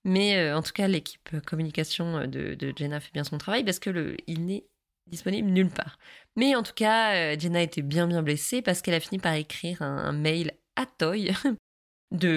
S1: Mais euh, en tout cas, l'équipe communication de, Jenna fait bien son travail parce que il n'est disponible nulle part. Mais en tout cas, euh, Jenna était bien bien blessée parce qu'elle a fini par écrire un mail à Toy de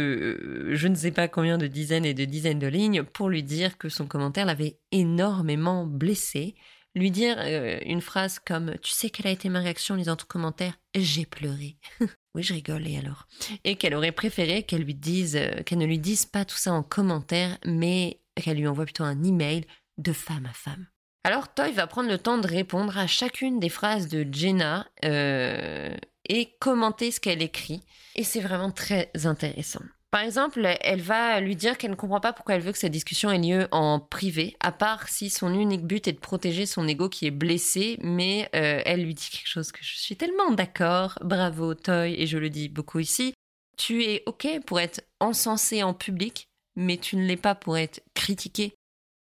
S1: euh, je ne sais pas combien de dizaines et de dizaines de lignes pour lui dire que son commentaire l'avait énormément blessé. Lui dire euh, une phrase comme Tu sais quelle a été ma réaction en lisant ton commentaire? J'ai pleuré. oui, je rigole, et alors? Et qu'elle aurait préféré qu'elle lui dise, euh, qu'elle ne lui dise pas tout ça en commentaire, mais qu'elle lui envoie plutôt un email de femme à femme. Alors Toy va prendre le temps de répondre à chacune des phrases de Jenna et commenter ce qu'elle écrit. Et c'est vraiment très intéressant. Par exemple, elle va lui dire qu'elle ne comprend pas pourquoi elle veut que cette discussion ait lieu en privé, à part si son unique but est de protéger son ego qui est blessé, mais euh, elle lui dit quelque chose que je suis tellement d'accord. Bravo, Toy, et je le dis beaucoup ici. Tu es OK pour être encensé en public, mais tu ne l'es pas pour être critiqué.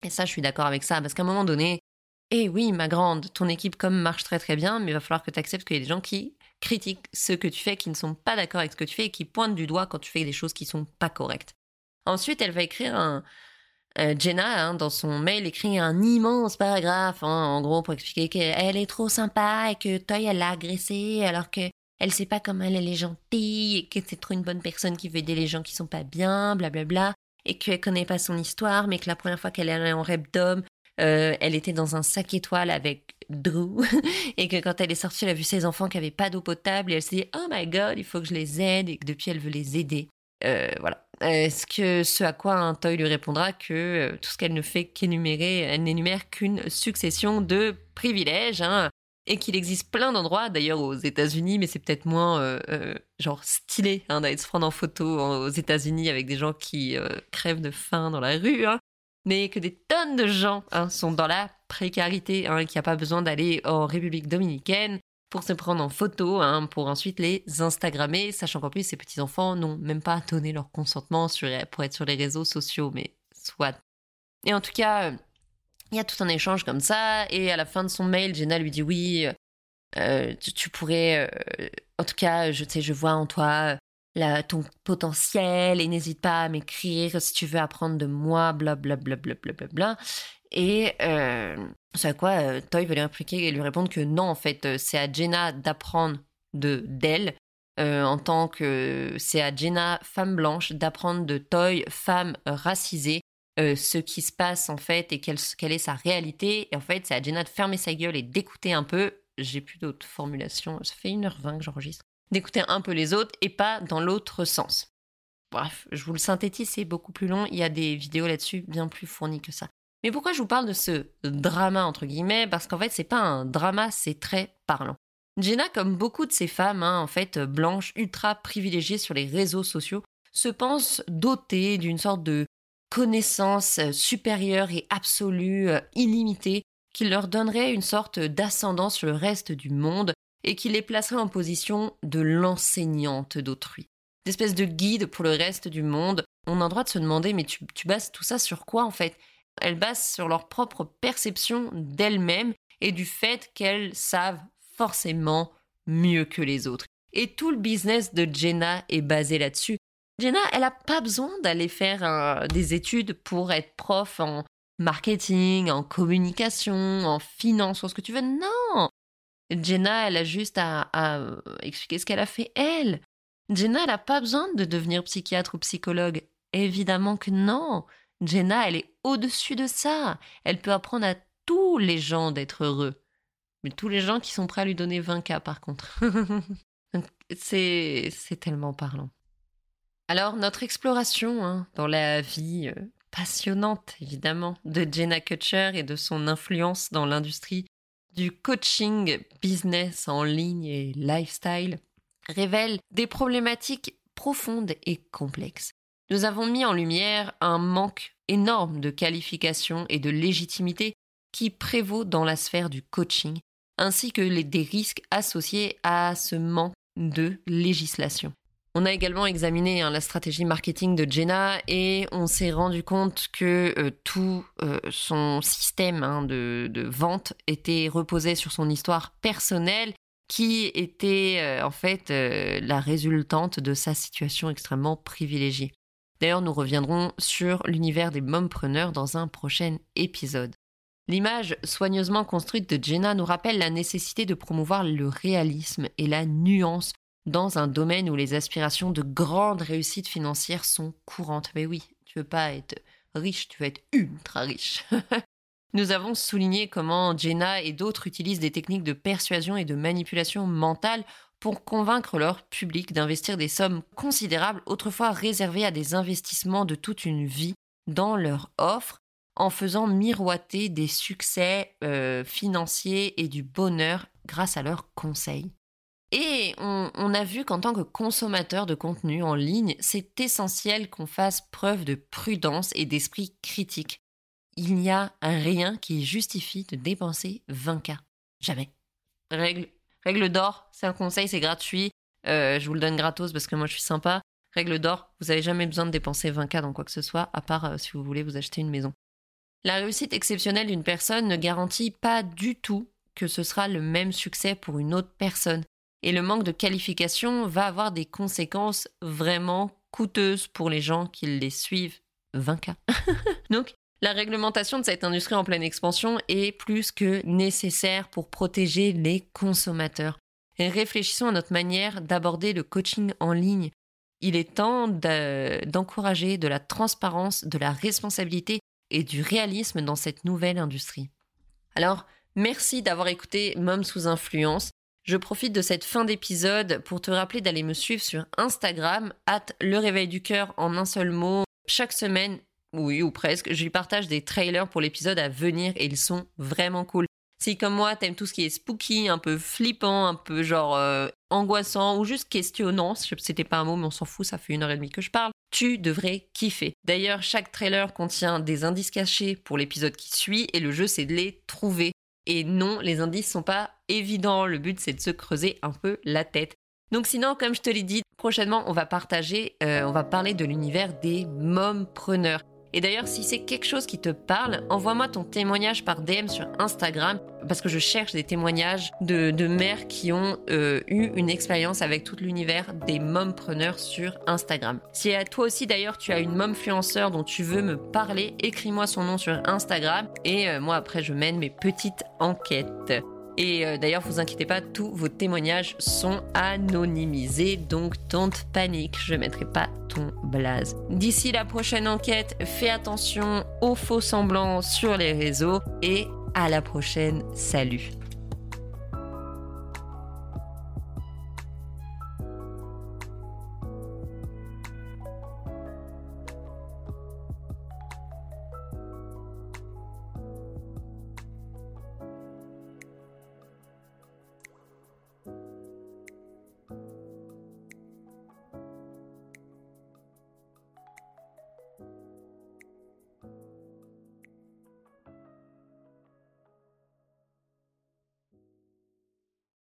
S1: Et ça, je suis d'accord avec ça, parce qu'à un moment donné, eh oui, ma grande, ton équipe comme marche très très bien, mais il va falloir que tu acceptes qu'il y ait des gens qui critiquent ce que tu fais, qui ne sont pas d'accord avec ce que tu fais et qui pointent du doigt quand tu fais des choses qui sont pas correctes. Ensuite, elle va écrire un, euh, Jenna, hein, dans son mail, écrit un immense paragraphe, hein, en gros, pour expliquer qu'elle est trop sympa et que Toy, elle l'a agressée alors que elle sait pas comment elle, est gentille et que c'est trop une bonne personne qui veut aider les gens qui sont pas bien, blablabla, et qu'elle connaît pas son histoire, mais que la première fois qu'elle est allée en Repdom, euh, elle était dans un sac étoile avec Drew et que quand elle est sortie, elle a vu ses enfants qui n'avaient pas d'eau potable et elle s'est dit oh my god, il faut que je les aide et que depuis elle veut les aider. Euh, voilà. Est-ce que ce à quoi un toy lui répondra que euh, tout ce qu'elle ne fait qu'énumérer, elle n'énumère qu'une succession de privilèges, hein, et qu'il existe plein d'endroits, d'ailleurs aux États-Unis, mais c'est peut-être moins genre stylé hein, d'aller se prendre en photo aux États-Unis avec des gens qui crèvent de faim dans la rue, hein, mais que des tonnes de gens sont dans la précarité, hein, qu'il n'y a pas besoin d'aller en République dominicaine pour se prendre en photo, hein, pour ensuite les Instagrammer, sachant qu'en plus ces petits-enfants n'ont même pas donné leur consentement pour être sur les réseaux sociaux, mais soit. Et en tout cas, il y a tout un échange comme ça, et à la fin de son mail, Jenna lui dit oui, euh, tu, pourrais, euh, en tout cas, je je vois en toi la, ton potentiel et n'hésite pas à m'écrire si tu veux apprendre de moi, blablabla. Bla, bla, bla, bla, Et euh, c'est à quoi euh, Toy veut lui répliquer et lui répondre que non, en fait, euh, c'est à Jenna d'apprendre de d'elle. En tant que c'est à Jenna, femme blanche, d'apprendre de Toy, femme racisée, ce qui se passe en fait et quelle, quelle est sa réalité. Et en fait, c'est à Jenna de fermer sa gueule et d'écouter un peu j'ai plus d'autres formulations, ça fait 1h20 que j'enregistre, d'écouter un peu les autres et pas dans l'autre sens. Bref, je vous le synthétise, c'est beaucoup plus long, il y a des vidéos là-dessus bien plus fournies que ça. Mais pourquoi je vous parle de ce drama entre guillemets? Parce qu'en fait, c'est pas un drama, c'est très parlant. Jenna, comme beaucoup de ces femmes, hein, en fait, blanches, ultra privilégiées sur les réseaux sociaux, se pense dotée d'une sorte de connaissance supérieure et absolue, euh, illimitée, qui leur donnerait une sorte d'ascendance sur le reste du monde et qui les placerait en position de l'enseignante d'autrui. D'espèce de guide pour le reste du monde. On a le droit de se demander, mais tu bases tout ça sur quoi en fait? Elles basent sur leur propre perception d'elles-mêmes et du fait qu'elles savent forcément mieux que les autres. Et tout le business de Jenna est basé là-dessus. Jenna, elle n'a pas besoin d'aller faire euh, des études pour être prof en marketing, en communication, en finance, ou ce que tu veux. Non Jenna, elle a juste à, à expliquer ce qu'elle a fait elle. Jenna, elle n'a pas besoin de devenir psychiatre ou psychologue. Évidemment que non. Jenna, elle est au-dessus de ça. Elle peut apprendre à tous les gens d'être heureux. Mais tous les gens qui sont prêts à lui donner 20 cas, par contre. c'est tellement parlant. Alors, notre exploration hein, dans la vie euh, passionnante, évidemment, de Jenna Kutcher et de son influence dans l'industrie du coaching business en ligne et lifestyle révèle des problématiques profondes et complexes. Nous avons mis en lumière un manque énorme de qualification et de légitimité qui prévaut dans la sphère du coaching, ainsi que des risques associés à ce manque de législation. On a également examiné hein, la stratégie marketing de Jenna et on s'est rendu compte que euh, tout euh, son système hein, de, vente était reposé sur son histoire personnelle qui était euh, en fait la résultante de sa situation extrêmement privilégiée. D'ailleurs, nous reviendrons sur l'univers des mompreneurs dans un prochain épisode. L'image soigneusement construite de Jenna nous rappelle la nécessité de promouvoir le réalisme et la nuance dans un domaine où les aspirations de grandes réussites financières sont courantes. Mais oui, tu veux pas être riche, tu veux être ultra riche. Nous avons souligné comment Jenna et d'autres utilisent des techniques de persuasion et de manipulation mentale pour convaincre leur public d'investir des sommes considérables autrefois réservées à des investissements de toute une vie dans leur offre en faisant miroiter des succès euh, financiers et du bonheur grâce à leurs conseils. Et on, a vu qu'en tant que consommateur de contenu en ligne, c'est essentiel qu'on fasse preuve de prudence et d'esprit critique. Il n'y a rien qui justifie de dépenser 20K. Jamais. Règle, règle d'or, c'est un conseil, c'est gratuit. Euh, je vous le donne gratos parce que moi je suis sympa. Règle d'or, vous n'avez jamais besoin de dépenser 20K dans quoi que ce soit, à part euh, si vous voulez vous acheter une maison. La réussite exceptionnelle d'une personne ne garantit pas du tout que ce sera le même succès pour une autre personne et le manque de qualification va avoir des conséquences vraiment coûteuses pour les gens qui les suivent 20K. Donc, la réglementation de cette industrie en pleine expansion est plus que nécessaire pour protéger les consommateurs. Réfléchissons à notre manière d'aborder le coaching en ligne. Il est temps d'encourager de la transparence, de la responsabilité et du réalisme dans cette nouvelle industrie. Alors, merci d'avoir écouté Mom sous influence. Je profite de cette fin d'épisode pour te rappeler d'aller me suivre sur Instagram, at le réveil du cœur en un seul mot. Chaque semaine, oui ou presque, je lui partage des trailers pour l'épisode à venir et ils sont vraiment cool. Si comme moi t'aimes tout ce qui est spooky, un peu flippant, un peu genre euh, angoissant ou juste questionnant, c'était pas un mot mais on s'en fout, ça fait une heure et demie que je parle, tu devrais kiffer. D'ailleurs, chaque trailer contient des indices cachés pour l'épisode qui suit et le jeu c'est de les trouver. Et non, les indices sont pas évidents. Le but, c'est de se creuser un peu la tête. Donc sinon, comme je te l'ai dit, prochainement, on va partager, euh, on va parler de l'univers des mompreneurs. Et d'ailleurs, si c'est quelque chose qui te parle, envoie-moi ton témoignage par DM sur Instagram, parce que je cherche des témoignages de, mères qui ont euh, eu une expérience avec tout l'univers des mompreneurs sur Instagram. Si à toi aussi d'ailleurs tu as une momfluenceur dont tu veux me parler, écris-moi son nom sur Instagram et euh, moi après je mène mes petites enquêtes. Et euh, d'ailleurs, vous inquiétez pas, tous vos témoignages sont anonymisés, donc don't panique, je mettrai pas ton blaze. D'ici la prochaine enquête, fais attention aux faux semblants sur les réseaux et à la prochaine, salut